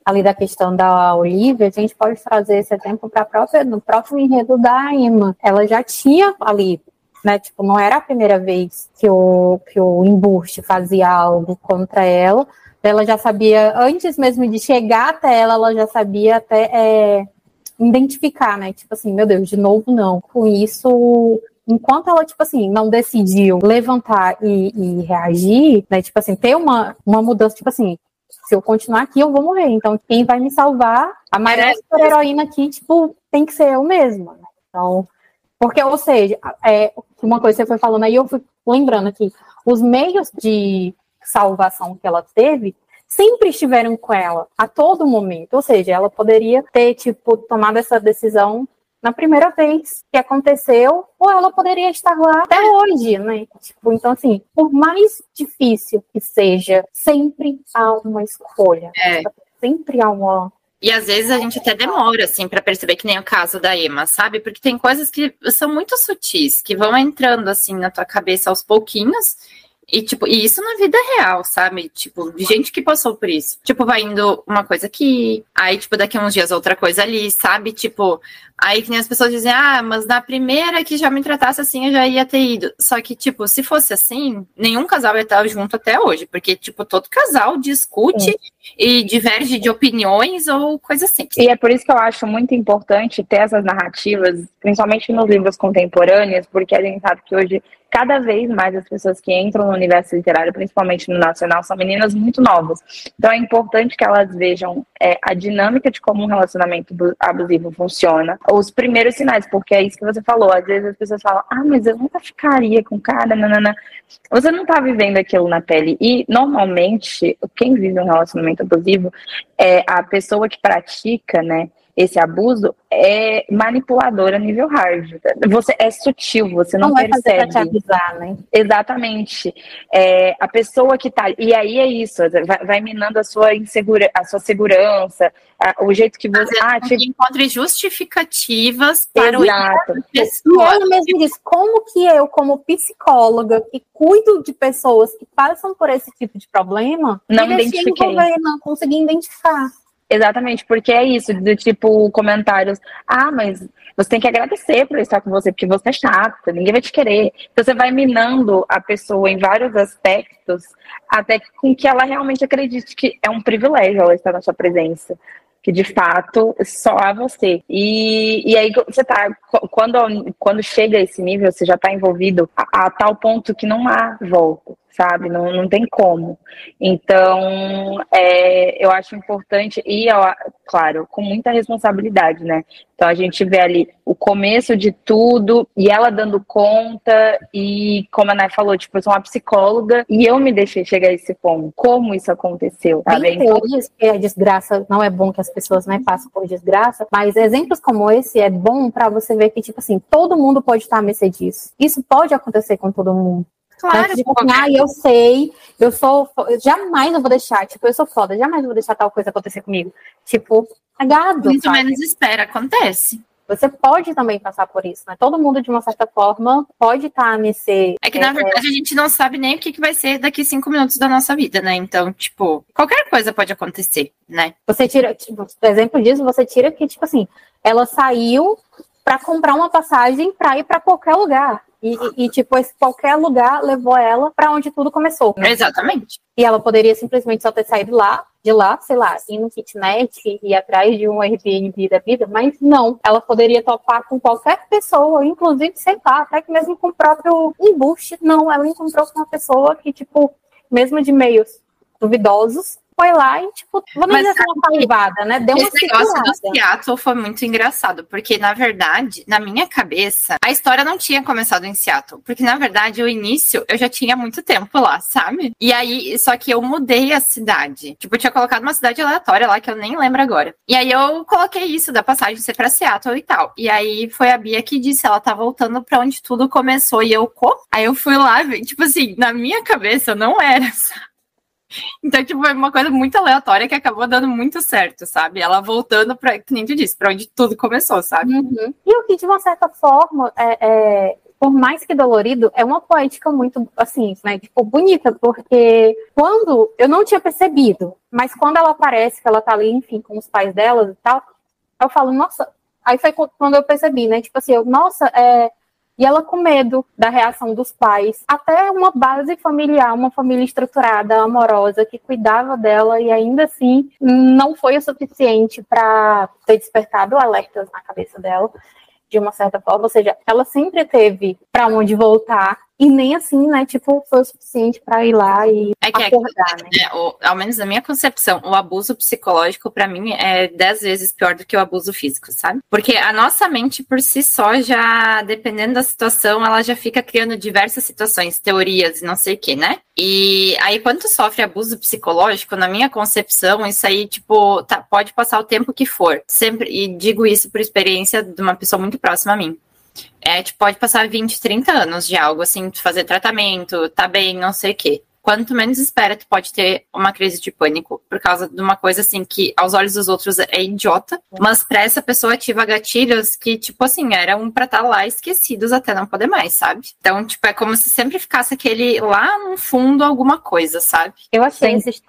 ali da questão da Olivia, a gente pode trazer esse exemplo para própria no próprio enredo da Emma. Ela já tinha ali, né? Tipo, não era a primeira vez que o que o embuste fazia algo contra ela. Ela já sabia, antes mesmo de chegar até ela, ela já sabia até é, identificar, né? Tipo assim, meu Deus, de novo não. Com isso, enquanto ela, tipo assim, não decidiu levantar e, e, reagir, né? Tipo assim, ter uma, uma mudança, tipo assim, se eu continuar aqui, eu vou morrer. Então, quem vai me salvar, a maior é. super-heroína aqui, tipo, tem que ser eu mesma. Né? Então, porque, ou seja, é, uma coisa que você foi falando aí, eu fui lembrando aqui, os meios de salvação que ela teve sempre estiveram com ela a todo momento. Ou seja, ela poderia ter, tipo, tomado essa decisão na primeira vez que aconteceu, ou ela poderia estar lá até hoje, né? Tipo, então, assim, por mais difícil que seja, sempre há uma escolha. É. Sempre há uma. E às vezes a gente até demora, assim, para perceber que nem o caso da Emma, sabe? Porque tem coisas que são muito sutis, que vão entrando, assim, na tua cabeça aos pouquinhos e, tipo, e isso na vida real, sabe? Tipo, de gente que passou por isso. Tipo, vai indo uma coisa aqui, aí, tipo, daqui a uns dias outra coisa ali, sabe? Tipo, aí que nem as pessoas dizem, ah, mas na primeira que já me tratasse assim, eu já ia ter ido. Só que, tipo, se fosse assim, nenhum casal ia estar junto até hoje. Porque, tipo, todo casal discute Sim. e diverge de opiniões ou coisa assim. E é por isso que eu acho muito importante ter essas narrativas, principalmente nos livros contemporâneos, porque a gente sabe que hoje cada vez mais as pessoas que entram no universo literário, principalmente no nacional, são meninas muito novas. Então é importante que elas vejam é, a dinâmica de como um relacionamento abusivo funciona, os primeiros sinais, porque é isso que você falou. Às vezes as pessoas falam, ah, mas eu nunca ficaria com cara, nanana. Você não tá vivendo aquilo na pele. E normalmente, quem vive um relacionamento abusivo é a pessoa que pratica, né? Esse abuso é manipulador a nível hard. Você é sutil, você não, não percebe. Te avisar, né? Exatamente. É, a pessoa que tá e aí é isso, vai, vai minando a sua insegura, a sua segurança, a, o jeito que você ah, te... encontre justificativas para Exato. o E ela mesmo diz, como que eu, como psicóloga, que cuido de pessoas que passam por esse tipo de problema, não identifiquei, não consegui identificar. Exatamente, porque é isso, do tipo comentários, ah, mas você tem que agradecer por estar com você, porque você é chata, ninguém vai te querer. Então você vai minando a pessoa em vários aspectos, até com que ela realmente acredite que é um privilégio ela estar na sua presença que de fato só há você. E, e aí você tá, quando, quando chega a esse nível, você já está envolvido a, a, tal ponto que não há volta sabe? Não, não tem como. Então, é, eu acho importante, e, claro, com muita responsabilidade, né? Então, a gente vê ali o começo de tudo, e ela dando conta, e como a Nay falou, tipo, eu sou uma psicóloga, e eu me deixei chegar a esse ponto. Como isso aconteceu, tá Tem teorias que a desgraça, não é bom que as pessoas né, passem por desgraça, mas exemplos como esse é bom para você ver que, tipo assim, todo mundo pode estar a mercê disso. Isso pode acontecer com todo mundo. Claro. Tipo, ah, eu sei, eu sou. Eu jamais eu vou deixar, tipo, eu sou foda, jamais vou deixar tal coisa acontecer comigo. Tipo, cagado. Muito sabe? menos espera, acontece. Você pode também passar por isso, né? Todo mundo, de uma certa forma, pode estar tá nesse. É que, na é, verdade, a gente não sabe nem o que, que vai ser daqui cinco minutos da nossa vida, né? Então, tipo, qualquer coisa pode acontecer, né? Você tira, tipo, exemplo disso, você tira que, tipo assim, ela saiu para comprar uma passagem para ir para qualquer lugar. E, e, tipo, esse qualquer lugar levou ela para onde tudo começou. Exatamente. E ela poderia simplesmente só ter saído lá, de lá, sei lá, ir no kitnet e ir atrás de um Airbnb da vida, mas não. Ela poderia topar com qualquer pessoa, inclusive, sei lá, até que mesmo com o próprio embuste. Não, ela encontrou com uma pessoa que, tipo, mesmo de meios duvidosos, foi lá e, tipo, vamos dizer assim, uma salvada, né? Deu uma Esse negócio do Seattle foi muito engraçado, porque, na verdade, na minha cabeça, a história não tinha começado em Seattle. Porque, na verdade, o início eu já tinha muito tempo lá, sabe? E aí, só que eu mudei a cidade. Tipo, eu tinha colocado uma cidade aleatória lá, que eu nem lembro agora. E aí eu coloquei isso da passagem ser pra Seattle e tal. E aí foi a Bia que disse, ela tá voltando pra onde tudo começou. E eu, como? Aí eu fui lá, tipo assim, na minha cabeça não era, sabe? Então, tipo, foi uma coisa muito aleatória que acabou dando muito certo, sabe? Ela voltando para, que nem tu disse, pra onde tudo começou, sabe? Uhum. E o que, de uma certa forma, é, é, por mais que dolorido, é uma poética muito, assim, né? Tipo, bonita, porque quando eu não tinha percebido, mas quando ela aparece, que ela tá ali, enfim, com os pais delas e tal, eu falo, nossa. Aí foi quando eu percebi, né? Tipo assim, eu, nossa, é e ela com medo da reação dos pais, até uma base familiar, uma família estruturada, amorosa, que cuidava dela e ainda assim não foi o suficiente para ter despertado alertas na cabeça dela de uma certa forma, ou seja, ela sempre teve para onde voltar e nem assim, né, tipo, foi o suficiente para ir lá e é que é acordar, é, né? É, o, ao menos na minha concepção, o abuso psicológico para mim é dez vezes pior do que o abuso físico, sabe? Porque a nossa mente por si só já, dependendo da situação, ela já fica criando diversas situações, teorias e não sei o que, né? E aí, quando sofre abuso psicológico, na minha concepção, isso aí, tipo, tá, pode passar o tempo que for. Sempre, e digo isso por experiência de uma pessoa muito próxima a mim. É, tipo, pode passar 20, 30 anos de algo, assim, fazer tratamento, tá bem, não sei o quê. Quanto menos espera, tu pode ter uma crise de pânico por causa de uma coisa assim que aos olhos dos outros é idiota, mas para essa pessoa ativa gatilhos que, tipo assim, eram pra estar tá lá esquecidos até não poder mais, sabe? Então, tipo, é como se sempre ficasse aquele lá no fundo alguma coisa, sabe? Eu achei Sim. esses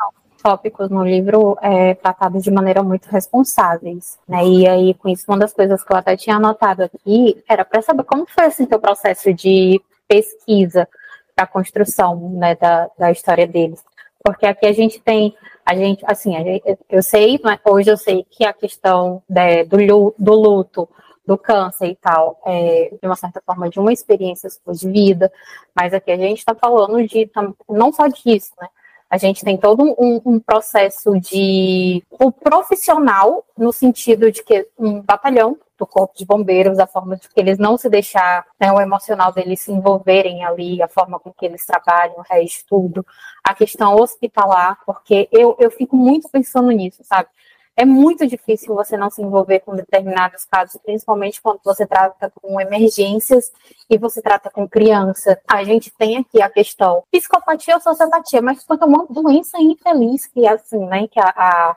tópicos no livro é, tratados de maneira muito responsáveis, né? E aí, com isso, uma das coisas que eu até tinha anotado aqui era para saber como foi assim teu processo de pesquisa para a construção né, da, da história deles. Porque aqui a gente tem, a gente, assim, a gente, eu sei, né, hoje eu sei que a questão né, do, do luto, do câncer e tal, é, de uma certa forma, de uma experiência de vida, mas aqui a gente está falando de, não só disso, né? A gente tem todo um, um processo de. O profissional, no sentido de que um batalhão do corpo de bombeiros, a forma de que eles não se deixar, né, o emocional deles se envolverem ali, a forma com que eles trabalham, o resto tudo, a questão hospitalar, porque eu, eu fico muito pensando nisso, sabe? É muito difícil você não se envolver com determinados casos, principalmente quando você trata com emergências e você trata com criança. A gente tem aqui a questão psicopatia ou sociopatia, mas quando é uma doença infeliz que assim, né, que a, a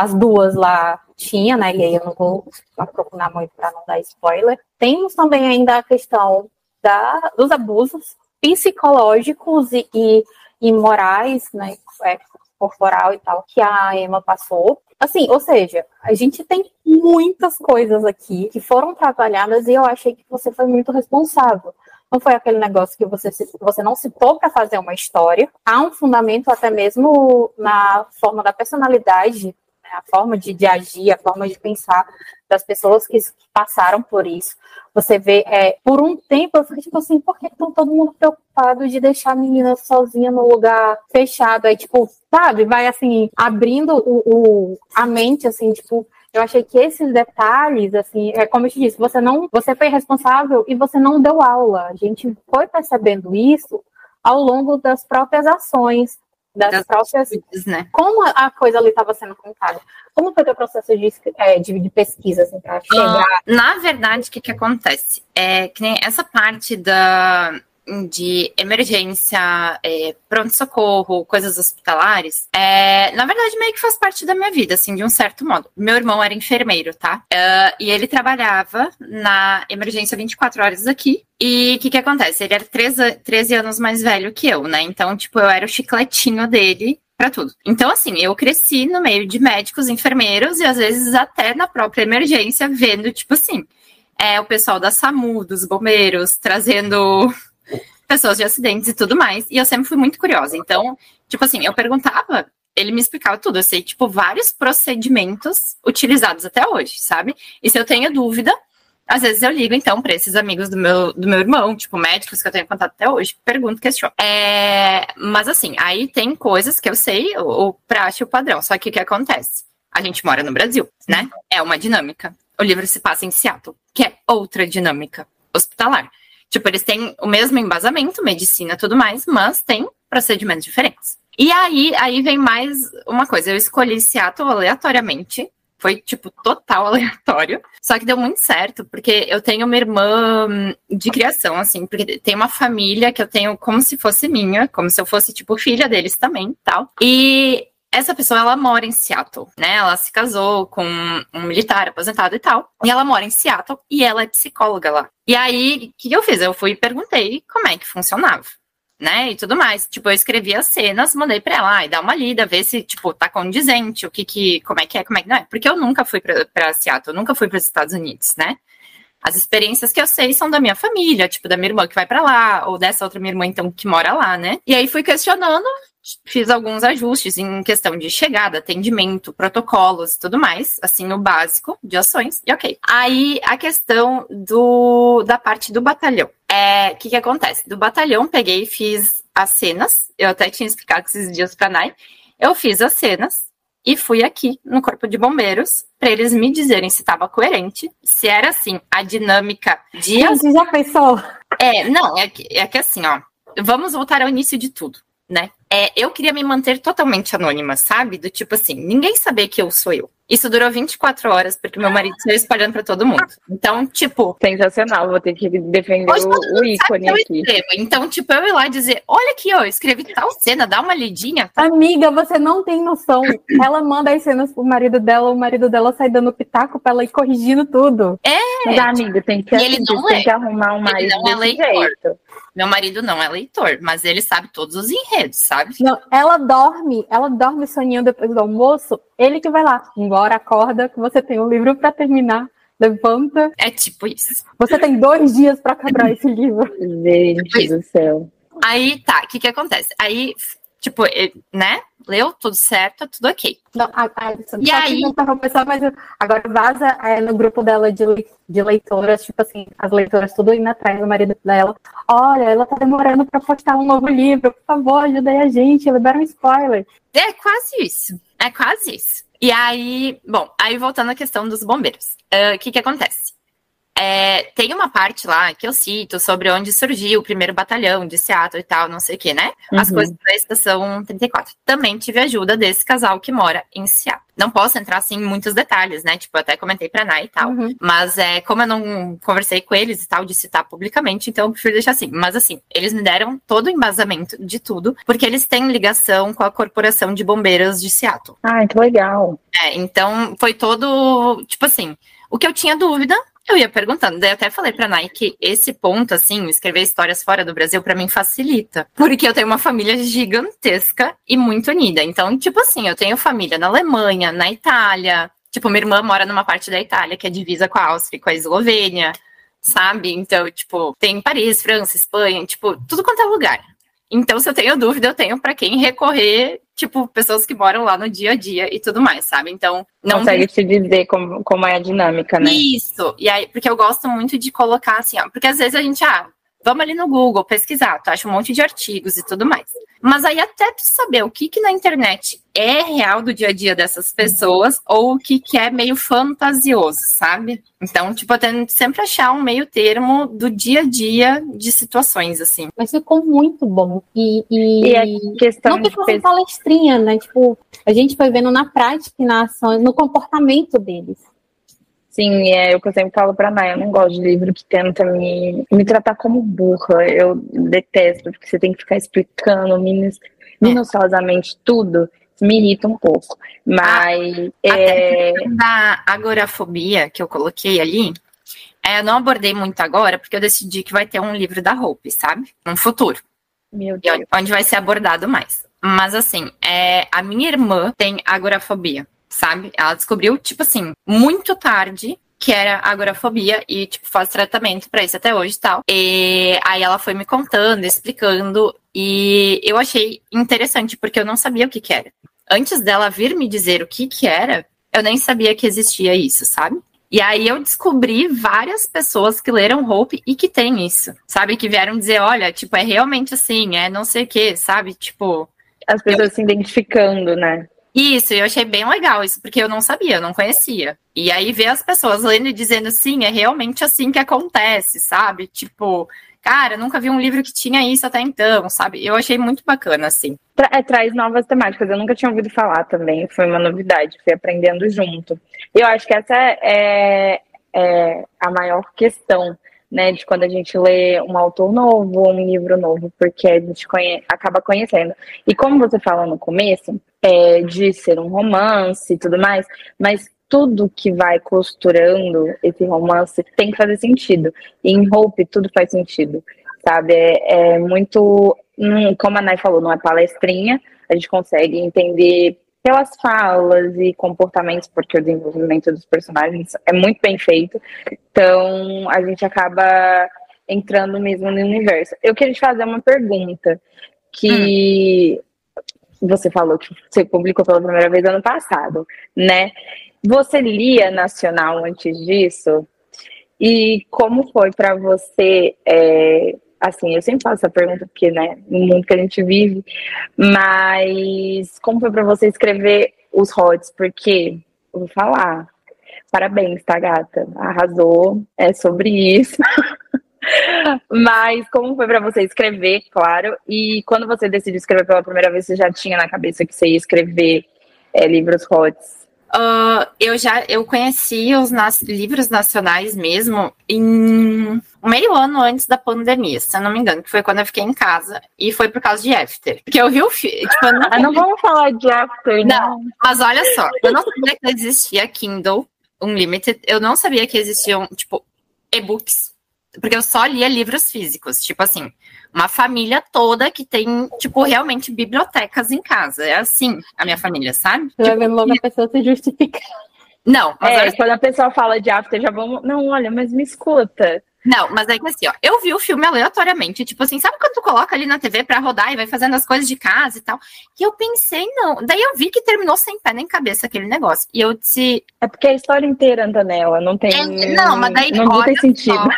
as duas lá tinha, né? E aí eu não vou aprofundar muito para não dar spoiler. Temos também ainda a questão da, dos abusos psicológicos e, e, e morais, né? É, corporal e tal, que a Emma passou. Assim, ou seja, a gente tem muitas coisas aqui que foram trabalhadas e eu achei que você foi muito responsável. Não foi aquele negócio que você, você não citou para fazer uma história. Há um fundamento até mesmo na forma da personalidade a forma de, de, agir, a forma de pensar das pessoas que, passaram por isso. Você vê, é, por um tempo, eu fiquei tipo assim, por que estão todo mundo preocupado de deixar a menina sozinha no lugar fechado? Aí, tipo, sabe, vai assim, abrindo o, o a mente, assim, tipo, eu achei que esses detalhes, assim, é como eu te disse, você não, você foi responsável e você não deu aula. A gente foi percebendo isso ao longo das próprias ações das, das próprias. Né? Como a coisa ali estava sendo contada? Como foi o processo de, é, de, de, pesquisa, assim, para chegar? Uh, na verdade, o que, que acontece? É que nem essa parte da de emergência, é, pronto-socorro, coisas hospitalares, é, na verdade, meio que faz parte da minha vida, assim, de um certo modo. Meu irmão era enfermeiro, tá? Uh, e ele trabalhava na emergência 24 horas aqui. E o que que acontece? Ele era 13, 13 anos mais velho que eu, né? Então, tipo, eu era o chicletinho dele para tudo. Então, assim, eu cresci no meio de médicos, enfermeiros e às vezes até na própria emergência, vendo, tipo assim, é, o pessoal da SAMU, dos bombeiros, trazendo pessoas de acidentes e tudo mais. E eu sempre fui muito curiosa. Então, tipo assim, eu perguntava, ele me explicava tudo. Eu sei, tipo, vários procedimentos utilizados até hoje, sabe? E se eu tenho dúvida, às vezes eu ligo, então, para esses amigos do meu, do meu irmão, tipo, médicos que eu tenho contato até hoje, pergunto, questiono. É, mas assim, aí tem coisas que eu sei, o, o praxe, o padrão. Só que o que acontece? A gente mora no Brasil, né? É uma dinâmica. O livro se passa em Seattle, que é outra dinâmica hospitalar. Tipo, eles têm o mesmo embasamento, medicina tudo mais, mas tem procedimentos diferentes. E aí, aí vem mais uma coisa. Eu escolhi Seattle aleatoriamente. Foi, tipo, total aleatório. Só que deu muito certo, porque eu tenho uma irmã hum, de criação, assim, porque tem uma família que eu tenho como se fosse minha, como se eu fosse, tipo, filha deles também tal. E essa pessoa, ela mora em Seattle, né? Ela se casou com um militar aposentado e tal. E ela mora em Seattle e ela é psicóloga lá. E aí, o que eu fiz? Eu fui e perguntei como é que funcionava, né? E tudo mais. Tipo, eu escrevi as cenas, mandei pra ela, e dá uma lida, ver se, tipo, tá condizente, o que que, como é que é, como é que não é. Porque eu nunca fui pra, pra Seattle, eu nunca fui para os Estados Unidos, né? As experiências que eu sei são da minha família, tipo, da minha irmã que vai para lá, ou dessa outra minha irmã, então, que mora lá, né? E aí fui questionando, fiz alguns ajustes em questão de chegada, atendimento, protocolos e tudo mais, assim, o básico de ações, e ok. Aí a questão do da parte do batalhão. É, o que que acontece? Do batalhão, peguei e fiz as cenas, eu até tinha explicado esses dias pra Nai, eu fiz as cenas e fui aqui no corpo de bombeiros para eles me dizerem se estava coerente, se era assim a dinâmica de. Você já pensou? É, não, é que, é que assim, ó, vamos voltar ao início de tudo né? É, eu queria me manter totalmente anônima, sabe? Do tipo assim, ninguém saber que eu sou eu. Isso durou 24 horas, porque meu marido saiu espalhando para todo mundo. Então, tipo. Sensacional, vou ter que defender o, o ícone aqui. Então, tipo, eu ir lá dizer: olha aqui, ó, eu escrevi tal cena, dá uma lidinha. Amiga, você não tem noção. Ela manda as cenas pro marido dela, o marido dela sai dando pitaco pra ela ir corrigindo tudo. É. Mas, amiga, tem que, ele não tem é. que arrumar um mais. Ele não é leitor. Jeito. Meu marido não é leitor, mas ele sabe todos os enredos, sabe? Não, ela dorme, ela dorme sonhando depois do almoço, ele que vai lá, embora acorda, que você tem um livro para terminar, levanta. É tipo isso. Você tem dois dias para acabar esse livro. Gente do céu. Aí tá, o que que acontece? Aí Tipo, né? Leu tudo certo, tudo ok. Não, a, a, e aí? Pessoal, mas agora vaza é, no grupo dela de, de leitoras, tipo assim, as leitoras tudo indo atrás do marido dela. Olha, ela tá demorando pra postar um novo livro, por favor, ajuda aí a gente, libera um spoiler. É quase isso. É quase isso. E aí, bom, aí voltando à questão dos bombeiros. O uh, que que acontece? É, tem uma parte lá que eu cito sobre onde surgiu o primeiro batalhão de Seattle e tal, não sei o que, né? As uhum. coisas da estação 34. Também tive ajuda desse casal que mora em Seattle. Não posso entrar assim em muitos detalhes, né? Tipo, eu até comentei pra Nai e tal. Uhum. Mas é, como eu não conversei com eles e tal, de citar publicamente, então eu prefiro deixar assim. Mas assim, eles me deram todo o embasamento de tudo, porque eles têm ligação com a Corporação de Bombeiros de Seattle. Ah, que legal. É, então foi todo, tipo assim, o que eu tinha dúvida, eu ia perguntando, daí eu até falei pra Nike, esse ponto, assim, escrever histórias fora do Brasil, para mim facilita. Porque eu tenho uma família gigantesca e muito unida. Então, tipo assim, eu tenho família na Alemanha, na Itália. Tipo, minha irmã mora numa parte da Itália que é divisa com a Áustria, com a Eslovênia, sabe? Então, tipo, tem Paris, França, Espanha, tipo, tudo quanto é lugar. Então, se eu tenho dúvida, eu tenho para quem recorrer, tipo, pessoas que moram lá no dia a dia e tudo mais, sabe? Então, não. Consegue te dizer como, como é a dinâmica, né? Isso. E aí, porque eu gosto muito de colocar assim, ó, porque às vezes a gente, ah, vamos ali no Google pesquisar, tu acha um monte de artigos e tudo mais. Mas aí até saber o que que na internet é real do dia a dia dessas pessoas ou o que que é meio fantasioso, sabe? Então, tipo, eu tento sempre achar um meio termo do dia a dia de situações, assim. Mas ficou muito bom. E, e... e a questão não ficou uma palestrinha, né? Tipo, a gente foi vendo na prática e na ação, no comportamento deles. Sim, é o que eu sempre falo pra Naya, eu não gosto de livro que tenta me, me tratar como burra. Eu detesto, porque você tem que ficar explicando minuciosamente tudo. Me irrita um pouco. Mas. A, é... da agorafobia que eu coloquei ali, é, eu não abordei muito agora, porque eu decidi que vai ter um livro da Hope, sabe? No futuro. Meu Deus. Onde vai ser abordado mais. Mas assim, é, a minha irmã tem agorafobia sabe? Ela descobriu, tipo assim, muito tarde que era agorafobia e, tipo, faz tratamento para isso até hoje tal. E aí ela foi me contando, explicando, e eu achei interessante, porque eu não sabia o que que era. Antes dela vir me dizer o que que era, eu nem sabia que existia isso, sabe? E aí eu descobri várias pessoas que leram Hope e que tem isso, sabe? Que vieram dizer, olha, tipo, é realmente assim, é não sei o que, sabe? Tipo... As pessoas eu... se identificando, né? Isso, eu achei bem legal isso, porque eu não sabia, eu não conhecia. E aí ver as pessoas lendo e dizendo, sim, é realmente assim que acontece, sabe? Tipo, cara, nunca vi um livro que tinha isso até então, sabe? Eu achei muito bacana, assim. Tra é, traz novas temáticas, eu nunca tinha ouvido falar também, foi uma novidade, fui aprendendo junto. Eu acho que essa é, é a maior questão né, de quando a gente lê um autor novo um livro novo, porque a gente conhe acaba conhecendo. E como você falou no começo, é, de ser um romance e tudo mais, mas tudo que vai costurando esse romance tem que fazer sentido. E em Hope tudo faz sentido, sabe? É, é muito, como a Nai falou, não é palestrinha, a gente consegue entender pelas falas e comportamentos, porque o desenvolvimento dos personagens é muito bem feito. Então, a gente acaba entrando mesmo no universo. Eu queria te fazer uma pergunta que hum. você falou que você publicou pela primeira vez ano passado, né? Você lia nacional antes disso? E como foi para você é, assim, eu sempre faço essa pergunta porque, né, no mundo que a gente vive, mas como foi para você escrever os HOTS? Porque, vou falar, parabéns, tá, gata? Arrasou, é sobre isso. mas como foi para você escrever, claro, e quando você decidiu escrever pela primeira vez, você já tinha na cabeça que você ia escrever é, livros HOTS? Uh, eu já eu conheci os nas, livros nacionais mesmo em meio ano antes da pandemia, se eu não me engano, que foi quando eu fiquei em casa. E foi por causa de After. Porque eu vi o filme. Tipo, não, ah, não vamos falar de After, não. não. Mas olha só, eu não sabia que existia Kindle Unlimited. Eu não sabia que existiam, tipo, e-books. Porque eu só lia livros físicos. Tipo assim, uma família toda que tem, tipo, realmente bibliotecas em casa. É assim a minha família, sabe? Você tipo, vai vendo logo a pessoa se justificar. Não, mas é, olha... quando a pessoa fala de after, já vamos. Não, olha, mas me escuta. Não, mas é que assim, ó, eu vi o filme aleatoriamente, tipo assim, sabe quando tu coloca ali na TV pra rodar e vai fazendo as coisas de casa e tal? E eu pensei, não. Daí eu vi que terminou sem pé nem cabeça aquele negócio. E eu disse. É porque a história inteira, Antonella, não tem. É, não, mas daí. Não, não tem sentido. Só,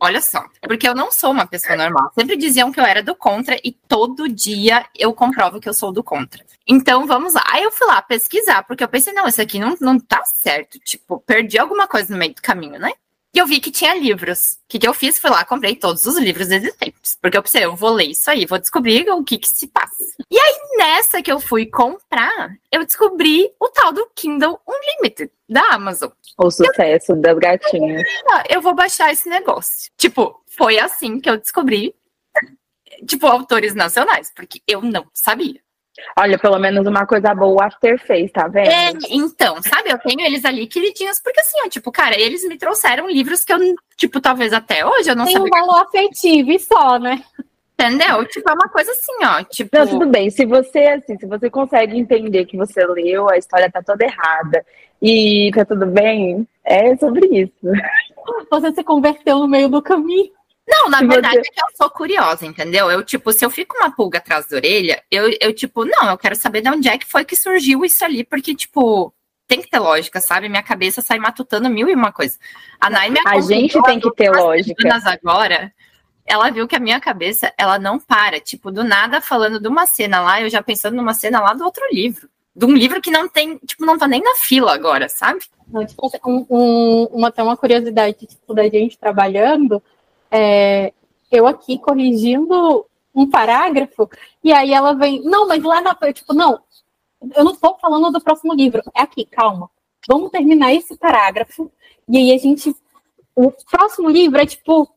olha só, porque eu não sou uma pessoa normal. Sempre diziam que eu era do contra e todo dia eu comprovo que eu sou do contra. Então vamos lá. Aí eu fui lá pesquisar, porque eu pensei, não, isso aqui não, não tá certo. Tipo, perdi alguma coisa no meio do caminho, né? E eu vi que tinha livros. O que, que eu fiz? Fui lá, comprei todos os livros existentes. Porque eu pensei, eu vou ler isso aí, vou descobrir o que que se passa. E aí, nessa que eu fui comprar, eu descobri o tal do Kindle Unlimited da Amazon. O sucesso das gatinhas. Ah, Eu vou baixar esse negócio. Tipo, foi assim que eu descobri, tipo, autores nacionais, porque eu não sabia. Olha, pelo menos uma coisa boa o After fez, tá vendo? É, então, sabe, eu tenho eles ali queridinhos, porque assim, ó, tipo, cara, eles me trouxeram livros que eu, tipo, talvez até hoje eu não Tem um sabia, valor afetivo e só, né? entendeu? Tipo, é uma coisa assim, ó, tipo, Não, tudo bem. Se você, assim, se você consegue entender que você leu, a história tá toda errada e tá tudo bem, é sobre isso. Você se converteu no meio do caminho. Não, na Se verdade você- é que eu sou curiosa, entendeu? Eu, tipo, se eu fico uma pulga atrás da orelha, eu, eu, tipo, não, eu quero saber de onde é que foi que surgiu isso ali, porque, tipo, tem que ter lógica, sabe? Minha cabeça sai matutando mil e uma coisa. A Nay me A gente tem que ter lógica. agora, ela viu que a minha cabeça, ela não para. Tipo, do nada falando de uma cena lá, eu já pensando numa cena lá do outro livro. De um livro que não tem, tipo, não tá nem na fila agora, sabe? Não, tipo, um, um- uma, até uma curiosidade tipo, da gente trabalhando, é, eu aqui corrigindo um parágrafo, e aí ela vem, não, mas lá na eu, tipo, não, eu não estou falando do próximo livro, é aqui, calma. Vamos terminar esse parágrafo, e aí a gente. O próximo livro é tipo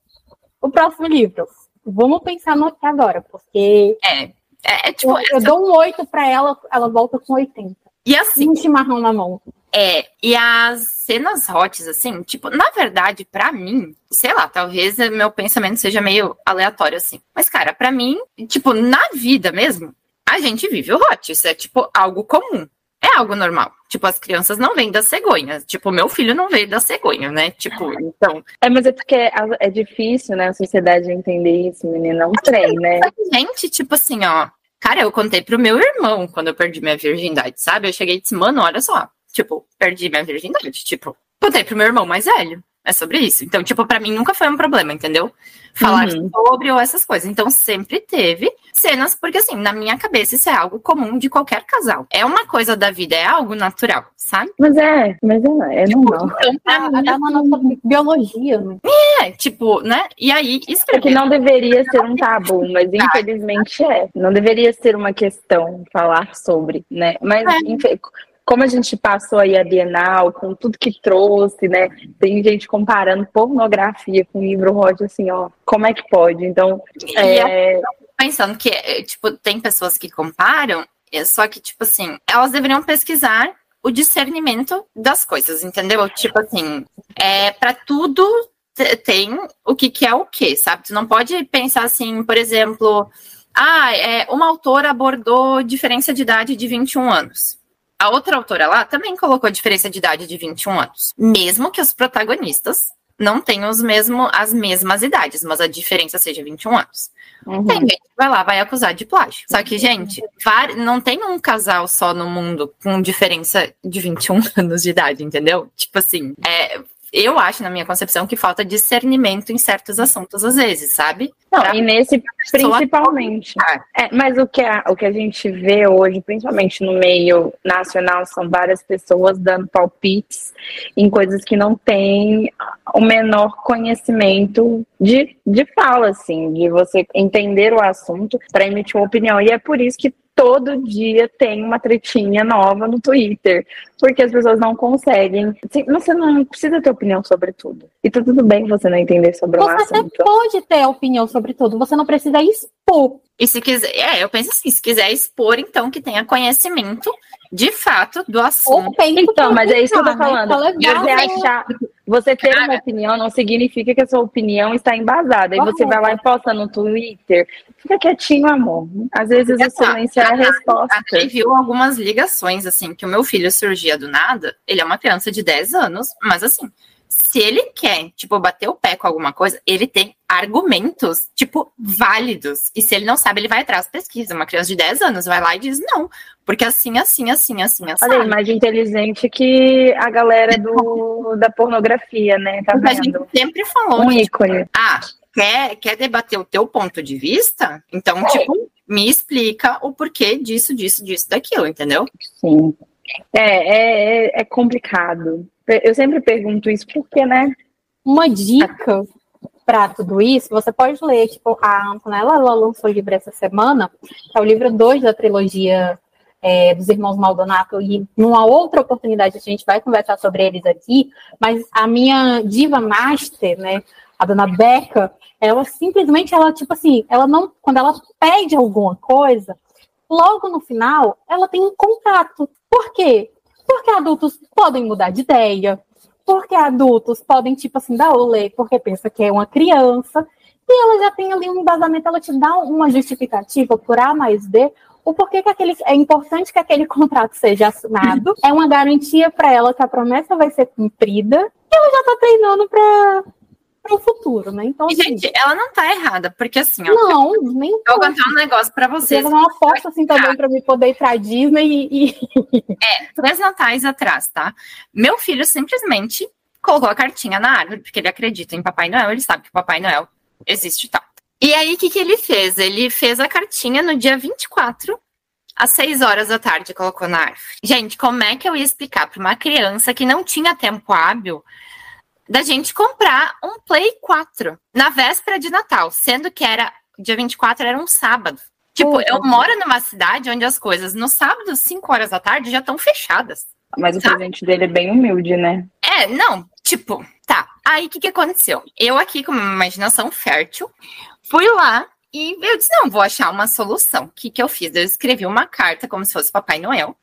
o próximo livro. Vamos pensar no aqui agora, porque É. É, é, tipo, eu, eu dou um 8 para ela, ela volta com 80. e assim, Um chimarrão na mão. É, e as cenas hots, assim, tipo, na verdade, pra mim, sei lá, talvez meu pensamento seja meio aleatório, assim. Mas, cara, pra mim, tipo, na vida mesmo, a gente vive o hot. Isso é, tipo, algo comum. É algo normal. Tipo, as crianças não vêm da cegonha. Tipo, meu filho não veio da cegonha, né? Tipo, então. É, mas é porque é, é difícil, né, a sociedade entender isso, menina. É um trem, né? Gente, tipo assim, ó. Cara, eu contei pro meu irmão quando eu perdi minha virgindade, sabe? Eu cheguei e disse, mano, olha só. Tipo, perdi minha virgindade. Tipo, contei pro meu irmão mais velho. É sobre isso. Então, tipo, pra mim nunca foi um problema, entendeu? Falar Uhum. sobre ou essas coisas. Então, sempre teve cenas, porque assim, na minha cabeça, isso é algo comum de qualquer casal. É uma coisa da vida, é algo natural, sabe? Mas é, mas é, é normal. Então, pra Ah, mim, tá na nossa biologia, né? é, tipo, né? E aí, É que escrever. não deveria ser um tabu, mas infelizmente é. Não deveria ser uma questão falar sobre, né? Mas infe- como a gente passou aí a Bienal, com tudo que trouxe, né? Tem gente comparando pornografia com livro hot, assim, ó. Como é que pode? Então, eu é, pensando que, é, tipo, tem pessoas que comparam, é só que, tipo assim, elas deveriam pesquisar o discernimento das coisas, entendeu? Tipo assim, é, para tudo te- tem o que, que é o que, sabe? Tu não pode pensar assim, por exemplo, ah, é, uma autora abordou diferença de idade de 21 anos. A outra autora lá também colocou a diferença de idade de 21 anos. Mesmo que os protagonistas não tenham os mesmo, as mesmas idades, mas a diferença seja 21 anos. uhum. Tem gente que vai lá, vai acusar de plágio. Só que, gente, var- não tem um casal só no mundo com diferença de 21 anos de idade, entendeu? Tipo assim, é, eu acho, na minha concepção, que falta discernimento em certos assuntos, às vezes, sabe? Não, Pra e nesse principalmente. É, mas o que, a, o que a gente vê hoje, principalmente no meio nacional, são várias pessoas dando palpites em coisas que não têm o menor conhecimento de, de fala, assim, de você entender o assunto para emitir uma opinião. E é por isso que todo dia tem uma tretinha nova no Twitter, porque as pessoas não conseguem. Você não precisa ter opinião sobre tudo. E tá tudo bem você não entender sobre um Você até assunto. pode ter opinião sobre tudo, você não precisa expor. E se quiser, é, eu penso assim, se quiser expor, então, que tenha conhecimento de fato do assunto. Então, mas é isso que eu tô né? falando. Levar Você achar, você ter uma Cara. opinião não significa que a sua opinião está embasada. Aí você vai lá e posta no Twitter. Fica quietinho, amor. Às vezes o silêncio é a resposta. A Thay viu algumas ligações, assim, que o meu filho surgia do nada. Ele é uma criança de 10 anos, mas assim, se ele quer, tipo, bater o pé com alguma coisa, ele tem argumentos, tipo, válidos. E se ele não sabe, ele vai atrás, pesquisa. Uma criança de 10 anos vai lá e diz não. Porque assim, assim, assim, assim, assim. Olha, mais inteligente que a galera do, da pornografia, né? Tá vendo? A gente sempre falou. Um que, ícone. Tipo, ah, quer, quer debater o teu ponto de vista? Então, é. tipo, me explica o porquê disso, disso, disso, daquilo, entendeu? Sim. É, é, é complicado. Eu sempre pergunto isso porque, né? Uma dica para tudo isso, você pode ler, tipo, a Antonella ela lançou o livro essa semana, que é o livro 2 da trilogia é, dos Irmãos Maldonato, e numa outra oportunidade a gente vai conversar sobre eles aqui, mas a minha diva master, né, a dona Beca, ela simplesmente, ela, tipo assim, ela não, quando ela pede alguma coisa, logo no final, ela tem um contato. Por quê? Porque adultos podem mudar de ideia, porque adultos podem, tipo assim, dar o lei porque pensa que é uma criança, e ela já tem ali um embasamento, ela te dá uma justificativa por A mais B, o porquê que aquele, é importante que aquele contrato seja assinado, é uma garantia para ela que a promessa vai ser cumprida, e ela já está treinando para para o futuro, né? Então, e, assim, gente, ela não tá errada, porque assim, ó, não, nem eu vou contar um negócio para vocês. Eu uma aposta assim também para me poder ir pra Disney e, É, três natais atrás, tá? Meu filho simplesmente colocou a cartinha na árvore, porque ele acredita em Papai Noel, ele sabe que o Papai Noel existe e tal. E aí, o que, que ele fez? Ele fez a cartinha no dia 24, às 6 horas da tarde, colocou na árvore. Gente, como é que eu ia explicar para uma criança que não tinha tempo hábil da gente comprar um Play 4 na véspera de Natal, sendo que era dia 24 era um sábado. Tipo, eu moro numa cidade onde as coisas no sábado, 5 horas da tarde, já estão fechadas. Mas o presente dele é bem humilde, né? É, não, tipo, tá. Aí o que, que aconteceu? Eu aqui, com uma imaginação fértil, fui lá e eu disse: não, vou achar uma solução. O que, que eu fiz? Eu escrevi uma carta, como se fosse Papai Noel,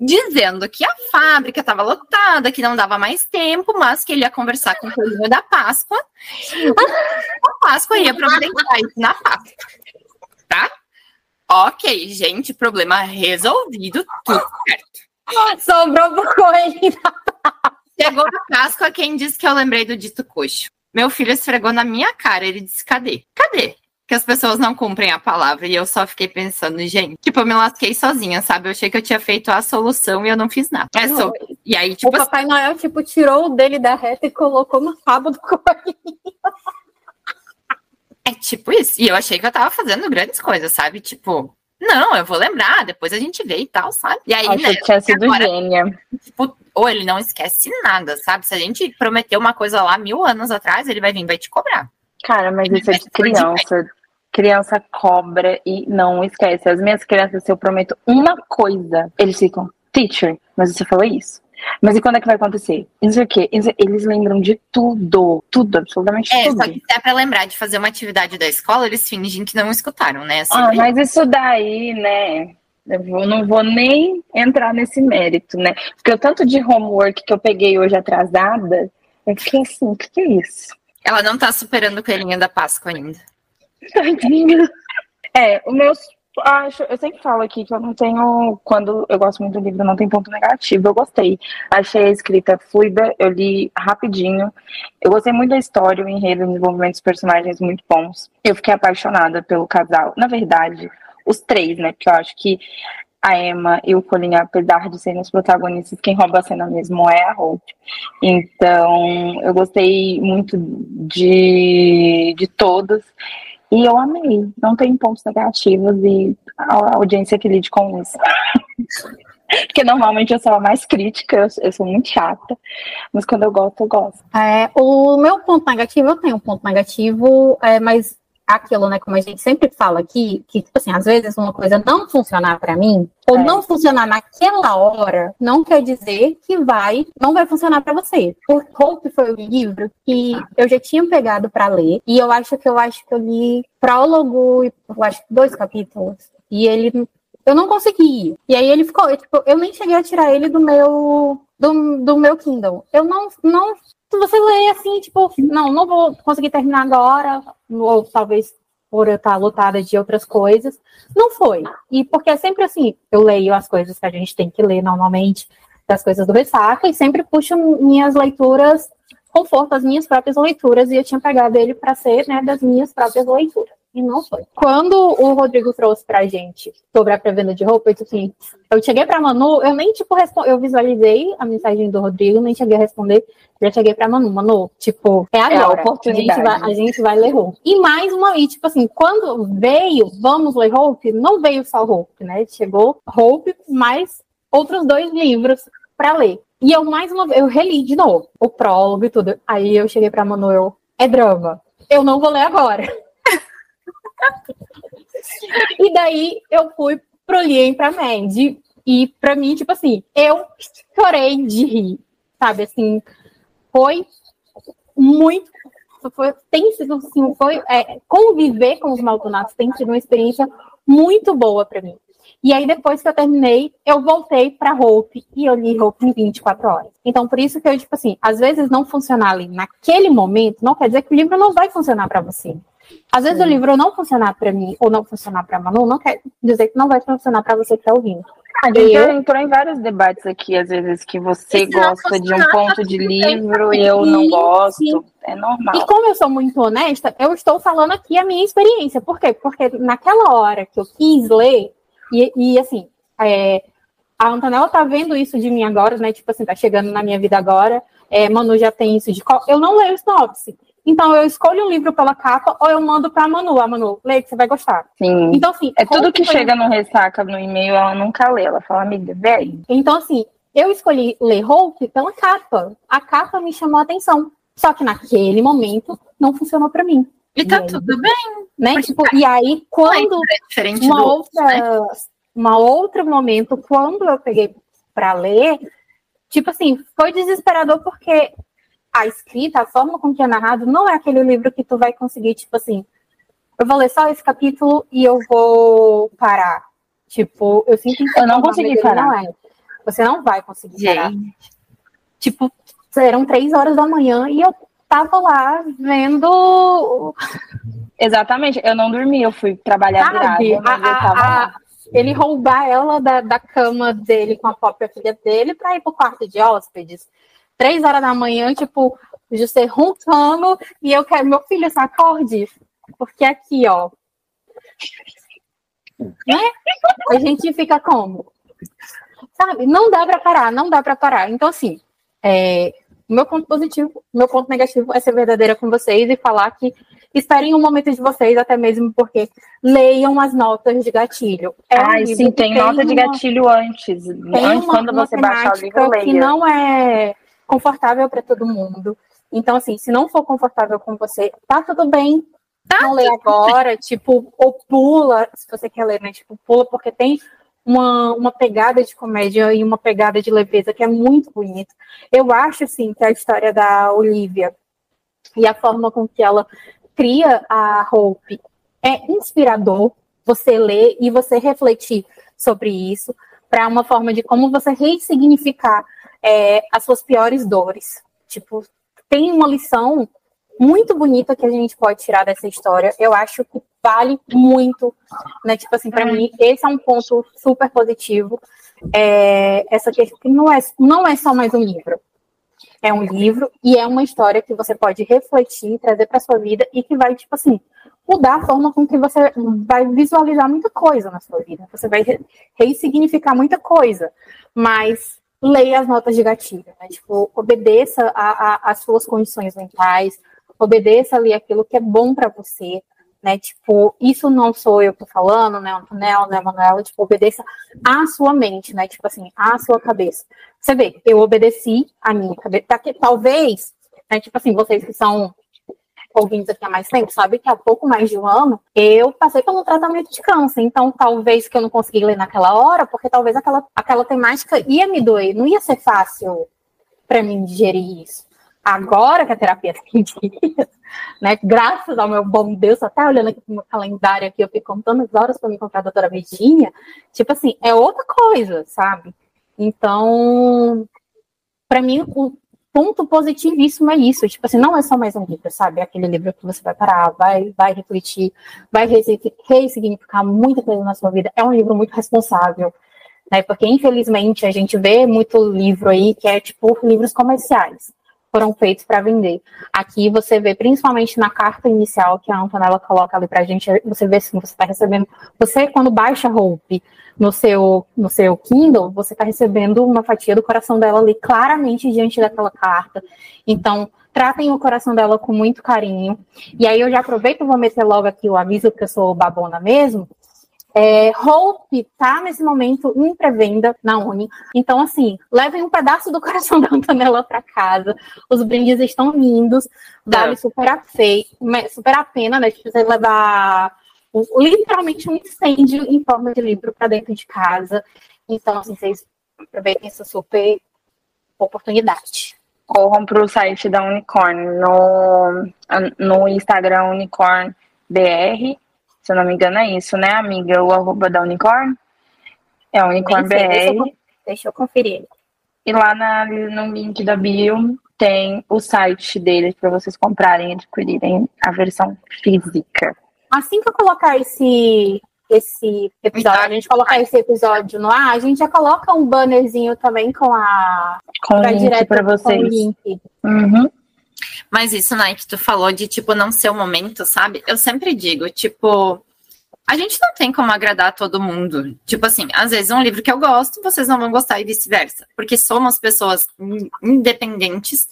dizendo que a fábrica estava lotada, que não dava mais tempo, mas que ele ia conversar com o Coelhinho da Páscoa. A Páscoa ia providenciar isso na Páscoa. Tá? Ok, gente, problema resolvido, tudo certo. Sobrou pro Coelhinho da Páscoa. Chegou a Páscoa, quem disse que eu lembrei do dito coxo? Meu filho esfregou na minha cara. Ele disse: cadê? Cadê? Que as pessoas não cumprem a palavra. E eu só fiquei pensando, gente, tipo, eu me lasquei sozinha, sabe? Eu achei que eu tinha feito a solução e eu não fiz nada. É só... E aí, tipo. O Papai Noel, tipo, tirou o dele da reta e colocou no rabo do coelhinho. É tipo isso. E eu achei que eu tava fazendo grandes coisas, sabe? Tipo, não, eu vou lembrar, depois a gente vê e tal, sabe? E aí, Acho né, que tinha sido agora, gênia. Tipo, ou ele não esquece nada, sabe? Se a gente prometeu uma coisa lá mil anos atrás, ele vai vir vai te cobrar. Cara, mas isso é de criança criança cobra e não esquece. As minhas crianças, se eu prometo uma coisa, eles ficam, teacher, mas você falou isso. Mas e quando é que vai acontecer? Isso aqui, eles lembram de tudo, tudo, absolutamente é, tudo. É, só que se é pra lembrar de fazer uma atividade da escola, eles fingem que não escutaram, né? Assim, ah, mas isso daí, né? Eu vou, não vou nem entrar nesse mérito, né? Porque o tanto de homework que eu peguei hoje atrasada, eu fiquei assim, o que, que é isso? Ela não tá superando o coelhinho da Páscoa ainda. É, o meu. Acho, eu sempre falo aqui que eu não tenho. Quando eu gosto muito do livro, não tem ponto negativo. Eu gostei. Achei a escrita fluida, eu li rapidinho. Eu gostei muito da história, o enredo, o desenvolvimento dos personagens muito bons. Eu fiquei apaixonada pelo casal. Na verdade, os três, né? Porque eu acho que a Emma e o Colin, apesar de serem os protagonistas, quem rouba a cena mesmo é a Hope. Então, eu gostei muito de, de todos. E eu amei. Não tem pontos negativos e a audiência que lide com isso. Porque normalmente eu sou a mais crítica, eu, eu, sou muito chata, mas quando eu gosto, eu gosto. É, o meu ponto negativo, eu tenho um ponto negativo, é, mas aquilo, né, como a gente sempre fala aqui, que, tipo assim, às vezes uma coisa não funcionar para mim, ou é. não funcionar naquela hora, não quer dizer que vai, não vai funcionar para você. O Hope foi o livro que eu já tinha pegado para ler, e eu acho que eu acho que eu li prólogo, eu acho dois capítulos, e ele eu não consegui. E aí ele ficou, eu, tipo, eu nem cheguei a tirar ele do meu do, do meu Kindle. Eu não não você lê assim, tipo, não, não vou conseguir terminar agora, ou talvez por eu estar lotada de outras coisas. Não foi. E porque é sempre assim, eu leio as coisas que a gente tem que ler normalmente, das coisas do ressaca, e sempre puxo minhas leituras conforto às minhas próprias leituras e eu tinha pegado ele para ser, né, das minhas próprias leituras. E não foi. Quando o Rodrigo trouxe pra gente sobre a pré-venda de roupa, eu disse assim, eu cheguei pra Manu, eu nem, tipo, eu visualizei a mensagem do Rodrigo, nem cheguei a responder, já cheguei pra Manu, Manu, tipo, é agora, é a, oportunidade. A gente, vai, a gente vai ler roupa. E mais uma, e tipo assim, quando veio, vamos ler roupa, não veio só roupa, né? Chegou roupa, mais outros dois livros para ler. E eu mais uma vez, eu reli de novo o prólogo e tudo. Aí eu cheguei pra Manu, eu, é drama. Eu não vou ler agora. E daí eu fui pro Lien pra Mandy. E pra mim, tipo assim, eu chorei de rir, sabe? Assim, foi muito. Foi, tem sido assim, foi é, conviver com os maltonatos tem sido uma experiência muito boa para mim. E aí, depois que eu terminei, eu voltei para Hope e eu li Hope em 24 horas. Então, por isso que eu, tipo assim, às vezes não funcionar ali naquele momento, não quer dizer que o livro não vai funcionar para você. Às vezes Sim. o livro não funcionar para mim ou não funcionar para Manu, não quer dizer que não vai funcionar para você que está ouvindo. A gente eu... entrou em vários debates aqui, às vezes, que você gosta de um ponto de livro e eu não gosto. Sim. É normal. E como eu sou muito honesta, eu estou falando aqui a minha experiência. Por quê? Porque naquela hora que eu quis ler, e, e assim, é, a Antonella tá vendo isso de mim agora, né? Tipo assim, tá chegando na minha vida agora. É, Manu já tem isso de. Eu não leio sinopse. Então, eu escolho um livro pela capa ou eu mando pra Manu. A Manu, lê que você vai gostar. Sim. Então, assim. É tudo que chega no ressaca no e-mail, ela nunca lê. Ela fala, amiga, vem. Então, assim, eu escolhi ler Hope pela capa. A capa me chamou a atenção. Só que naquele momento não funcionou para mim. E tá e aí, tudo bem. Né? Tipo, e aí, quando. É uma outra. Né? Uma outro momento, quando eu peguei para ler, tipo assim, foi desesperador porque a escrita, a forma com que é narrado, não é aquele livro que tu vai conseguir, tipo assim, eu vou ler só esse capítulo e eu vou parar. Tipo, eu sinto que eu não consegui parar. Não é. Você não vai conseguir Gente. parar. Tipo, eram três horas da manhã e eu tava lá vendo. Exatamente, eu não dormi, eu fui trabalhar Sabe, virada, mas a, eu tava a, ele roubar ela da, da cama dele com a própria filha dele para ir pro quarto de hóspedes três horas da manhã, tipo, José roncando, e eu quero, meu filho, se acorde, porque aqui, ó. Né? A gente fica como? Sabe? Não dá para parar, não dá para parar. Então, assim, é, meu ponto positivo, meu ponto negativo é ser verdadeira com vocês e falar que esperem um momento de vocês, até mesmo porque leiam as notas de gatilho. É Ai, um sim, tem, tem nota uma, de gatilho antes. Antes, quando você baixar o livro, leia. Que não é confortável para todo mundo. Então, assim, se não for confortável com você, tá tudo bem. Tá não lê agora, tipo, ou pula, se você quer ler, né? Tipo, pula, porque tem uma, uma pegada de comédia e uma pegada de leveza que é muito bonita. Eu acho, assim, que a história da Olivia e a forma com que ela cria a Hope é inspirador você ler e você refletir sobre isso para uma forma de como você ressignificar é, as suas piores dores. Tipo, tem uma lição muito bonita que a gente pode tirar dessa história. Eu acho que vale muito, né? Tipo assim, para mim, esse é um ponto super positivo. É, essa questão não é, não é só mais um livro. É um livro e é uma história que você pode refletir, trazer para sua vida e que vai, tipo assim, mudar a forma com que você vai visualizar muita coisa na sua vida. Você vai ressignificar muita coisa. Mas leia as notas de gatilho, né? Tipo, obedeça às suas condições mentais, obedeça ali aquilo que é bom para você, né? Tipo, isso não sou eu que tô falando, né, Antonella, né, Manuela, tipo, obedeça à sua mente, né? Tipo assim, à sua cabeça. Você vê, eu obedeci a minha cabeça, talvez, né, tipo assim, vocês que são ouvintes aqui há mais tempo, sabe que há pouco mais de um ano eu passei pelo tratamento de câncer. Então, talvez que eu não consegui ler naquela hora, porque talvez aquela, aquela temática ia me doer, não ia ser fácil para mim digerir isso. Agora que a terapia tem dias, né? Graças ao meu bom Deus, até olhando aqui pro meu calendário aqui, eu fico contando as horas para me encontrar a doutora Virginia. Tipo assim, é outra coisa, sabe? Então, para mim, o, ponto positivíssimo é isso. Tipo assim, não é só mais um livro, sabe? É aquele livro que você vai parar, vai, vai refletir, vai ressignificar muita coisa na sua vida. É um livro muito responsável, né? Porque, infelizmente, a gente vê muito livro aí que é, tipo, livros comerciais. Foram feitos para vender. Aqui você vê, principalmente na carta inicial que a Antonella coloca ali para a gente, você vê assim, você está recebendo. Você, quando baixa Hope no seu, no seu Kindle, você está recebendo uma fatia do coração dela ali claramente diante daquela carta. Então, tratem o coração dela com muito carinho. E aí eu já aproveito e vou meter logo aqui o aviso, porque eu sou babona mesmo. É, Hope tá nesse momento em pré-venda na Uni. Então, assim, levem um pedaço do coração da Antonella para casa. Os brindes estão lindos. Vale é. super, a fe... super a pena, né? De você levar literalmente um incêndio em forma de livro para dentro de casa. Então, assim, vocês aproveitem essa super oportunidade. Corram para o site da Unicorn no, no Instagram Unicorn BR se eu não me engano, é isso, né, amiga? O arroba da Unicorn? É Unicorn BR. Deixa eu, deixa eu conferir. E lá na, no link da bio tem o site deles para vocês comprarem e adquirirem a versão física. Assim que eu colocar esse, esse episódio, a gente colocar esse episódio no ar, a gente já coloca um bannerzinho também com a. Com o link para vocês. Link. Uhum. Mas isso, né, que tu falou de, tipo, não ser o momento, sabe? Eu sempre digo, tipo, a gente não tem como agradar todo mundo. Tipo assim, às vezes um livro que eu gosto, vocês não vão gostar e vice-versa. Porque somos pessoas independentes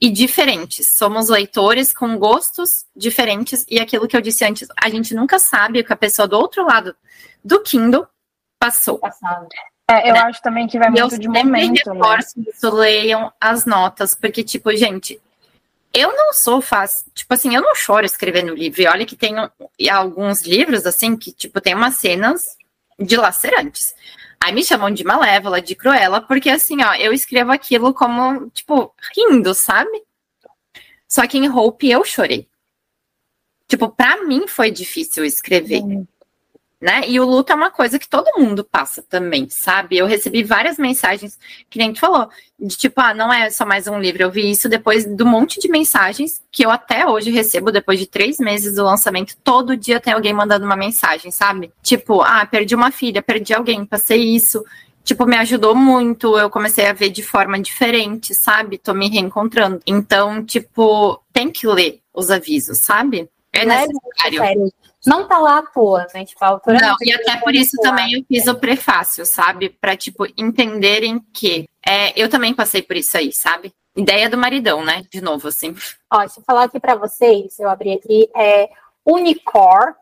e diferentes. Somos leitores com gostos diferentes. E aquilo que eu disse antes, a gente nunca sabe o que a pessoa do outro lado do Kindle passou. É, eu né? acho também que vai muito eu de momento. Né? Isso, leiam as notas, porque, tipo, gente, eu não sou fácil, tipo assim, eu não choro escrevendo livro. E olha que tem alguns livros, assim, que, tipo, tem umas cenas dilacerantes. Aí me chamam de malévola, de cruela, porque assim, ó, eu escrevo aquilo como, tipo, rindo, sabe? Só que em Hope eu chorei. Tipo, pra mim foi difícil escrever. Uhum né? E o luto é uma coisa que todo mundo passa também, sabe? Eu recebi várias mensagens, que nem tu falou, de tipo, ah, não é só mais um livro. Eu vi isso depois do monte de mensagens que eu até hoje recebo, depois de três meses do lançamento. Todo dia tem alguém mandando uma mensagem, sabe? Tipo, ah, perdi uma filha, perdi alguém, passei isso. Tipo, me ajudou muito, eu comecei a ver de forma diferente, sabe? Tô me reencontrando. Então, tipo, tem que ler os avisos, sabe? É, é necessário. Não tá lá à toa, né? Tipo, a autora não, não e até por isso também eu fiz o prefácio, sabe? Pra, tipo, entenderem que é, eu também passei por isso aí, sabe? Ideia do maridão, né? De novo, assim. Ó, deixa eu falar aqui pra vocês, eu abri aqui, é Unicor,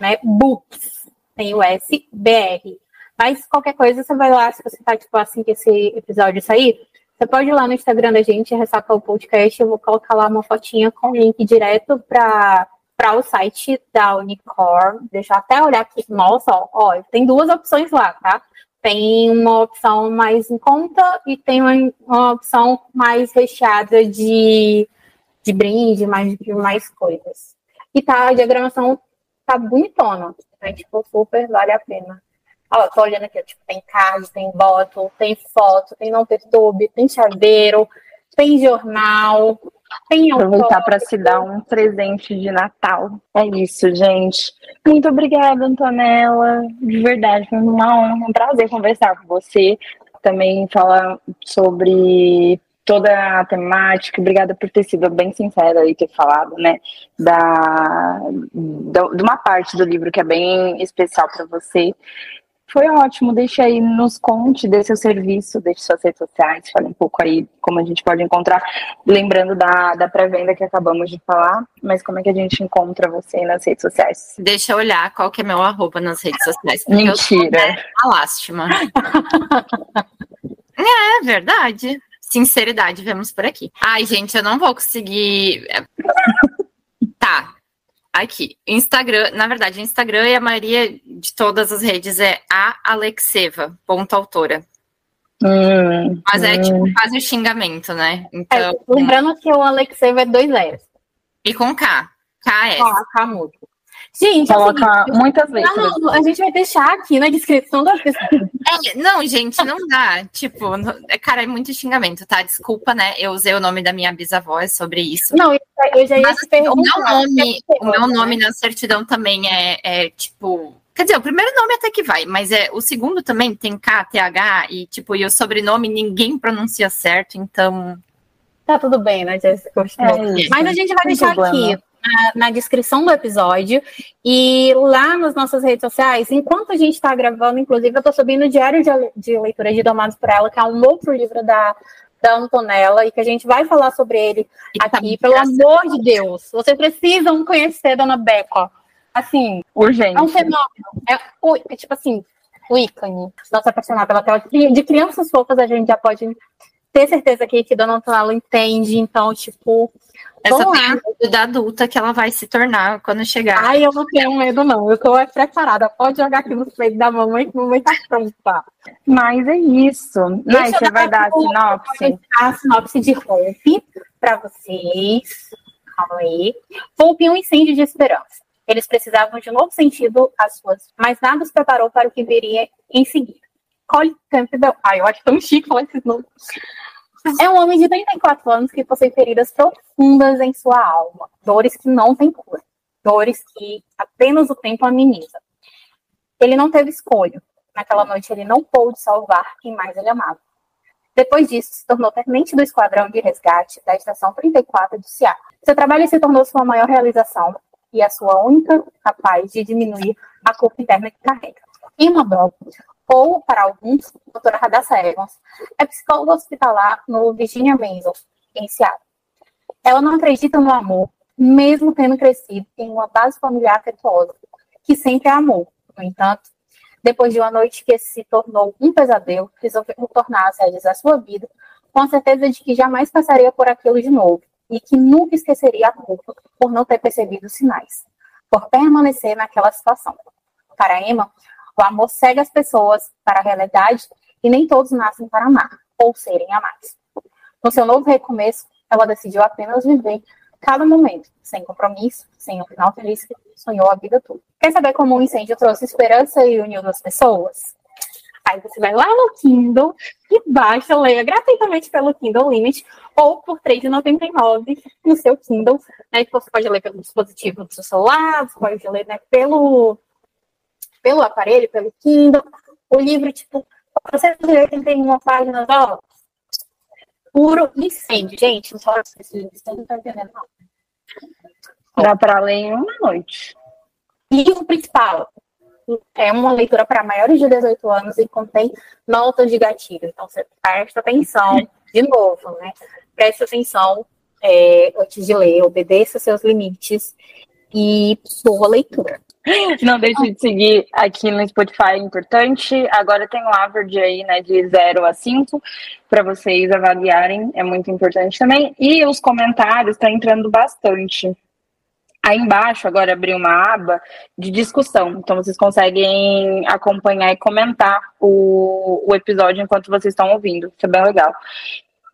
né? Books, tem o S, BR. Mas qualquer coisa, você vai lá, se você tá, tipo, assim que esse episódio sair, você pode ir lá no Instagram da gente, ressacar o podcast, eu vou colocar lá uma fotinha com link direto para para o site da Unicor. Deixa eu até olhar aqui. Nossa, ó, ó, tem duas opções lá, tá? Tem uma opção mais em conta e tem uma, uma opção mais recheada de, de brinde, mais, de mais coisas. E tá, a diagramação tá bonitona. Né? Tipo, super vale a pena. Ó, tô olhando aqui, tipo, tem card, tem bottle, tem foto, tem não perturbe, tem chaveiro, tem jornal, Aproveitar para se dar um presente de Natal. É isso, gente. Muito obrigada, Antonella. De verdade, foi uma honra, um prazer conversar com você. Também falar sobre toda a temática. Obrigada por ter sido bem sincera e ter falado, né, da, da, de uma parte do livro que é bem especial para você. Foi ótimo, deixa aí, nos conte, dê seu serviço, deixe suas redes sociais, fale um pouco aí como a gente pode encontrar, lembrando da, da pré-venda que acabamos de falar, mas como é que a gente encontra você aí nas redes sociais? Deixa eu olhar qual que é meu arroba nas redes sociais. Mentira. É uma lástima. é, verdade. Sinceridade, vemos por aqui. Ai, gente, eu não vou conseguir. Tá, Aqui, Instagram, na verdade, Instagram e a maioria de todas as redes é a Alexeva, ponto autora. Hum, Mas é hum. tipo quase o xingamento, né? Então, é, lembrando que o Alexeva é dois L's. E com K. KS. K, K mudo. Gente, coloca assim, muitas letras. Não, não, a gente vai deixar aqui na descrição da pessoa. É, não, gente, não dá. tipo, cara, é muito xingamento, tá? Desculpa, né? Eu usei o nome da minha bisavó é sobre isso. Não, eu já ia Mas, assim, o meu nome, o meu nome na certidão também é, é tipo Quer dizer, o primeiro nome até que vai, mas é o segundo também tem K, T, H e tipo, e o sobrenome ninguém pronuncia certo, então Tá tudo bem, né, Jéssica? É Mas a gente vai deixar problema. aqui na, na, descrição do episódio e lá nas nossas redes sociais, enquanto a gente está gravando, inclusive, eu estou subindo o Diário de, de Leitura de Domados por Ela, que é um outro livro da, da Antonella, e que a gente vai falar sobre ele tá aqui. Pelo amor de Deus, vocês precisam conhecer Dona Beca. Assim, urgente. É um fenômeno. É, é tipo assim, o ícone. Nossa, apaixonada pela tela. De crianças fofas, a gente já pode ter certeza que, que Dona Antonella entende. Então, tipo, essa da adulta que ela vai se tornar quando chegar. Ai, eu não tenho medo, não. Eu tô preparada. Pode jogar aqui no peito da mamãe, que a mamãe tá pronta. Mas é isso. Mas você vai dar a sinopse? A sinopse de Hope para vocês. Calma aí. Hope um incêndio de esperança. Eles precisavam de um novo sentido às suas, mas nada os preparou para o que viria em seguida. Colin Campbell. Ai, eu acho tão chique falar esses nomes. É um homem de 34 anos que possui feridas profundas em sua alma, dores que não têm cura, dores que apenas o tempo ameniza. Ele não teve escolha. Naquela noite ele não pôde salvar quem mais ele amava. Depois disso, se tornou tenente do esquadrão de resgate da estação 34 de Seattle. Seu trabalho se tornou sua maior realização e a sua única capaz de diminuir a culpa interna que carrega. Emma Bell ou, para alguns, doutora Radassa Evans, é psicóloga hospitalar no Virginia Mason, em Seattle. Ela não acredita no amor, mesmo tendo crescido em uma base familiar afetuosa, que sempre a amou. No entanto, depois de uma noite que se tornou um pesadelo, resolveu tornar as rédeas da sua vida, com a certeza de que jamais passaria por aquilo de novo e que nunca esqueceria a culpa por não ter percebido os sinais, por permanecer naquela situação. Para Emma, o amor segue as pessoas para a realidade e nem todos nascem para amar ou serem amados. No seu novo recomeço, ela decidiu apenas viver cada momento, sem compromisso, sem um final feliz que sonhou a vida toda. Quer saber como um incêndio trouxe esperança e uniu as pessoas? Aí você vai lá no Kindle e baixa, leia gratuitamente pelo Kindle Limit ou por R$ 3,99 no seu Kindle. Né, que você pode ler pelo dispositivo do seu celular, você pode ler né, pelo pelo aparelho, pelo Kindle. O livro, tipo, 481 páginas, ó. Puro incêndio. Gente, não só esse livro, você não tá entendendo, não. Dá para ler em uma noite. E o principal, é uma leitura para maiores de 18 anos e contém notas de gatilho. Então, você presta atenção, de novo, né? Preste atenção é, antes de ler, obedeça seus limites e boa leitura. Não deixe de seguir aqui no Spotify, é importante. Agora tem o average aí, né, de 0 a 5, para vocês avaliarem, é muito importante também. E os comentários tá entrando bastante. Aí embaixo, agora abri uma aba de discussão. Então, vocês conseguem acompanhar e comentar o, o episódio enquanto vocês estão ouvindo. Isso é bem legal.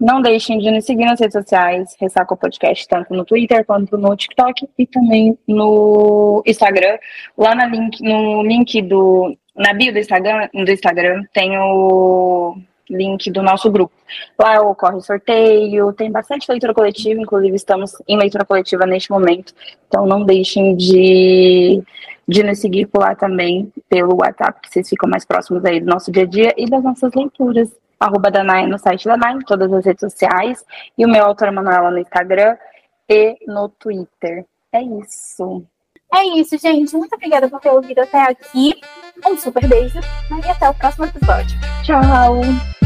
Não deixem de nos seguir nas redes sociais, Ressaca o Podcast, tanto no Twitter quanto no TikTok e também no Instagram. Lá na link, no link do. Na bio do Instagram, do Instagram tem o link do nosso grupo. Lá ocorre sorteio, tem bastante leitura coletiva, inclusive estamos em leitura coletiva neste momento. Então não deixem de, de nos seguir por lá também, pelo WhatsApp, que vocês ficam mais próximos aí do nosso dia a dia e das nossas leituras arroba Danai no site da Nai, em todas as redes sociais, e o meu autor Manuela no Instagram e no Twitter. É isso. É isso, gente. Muito obrigada por ter ouvido até aqui. Um super beijo e até o próximo episódio. Tchau!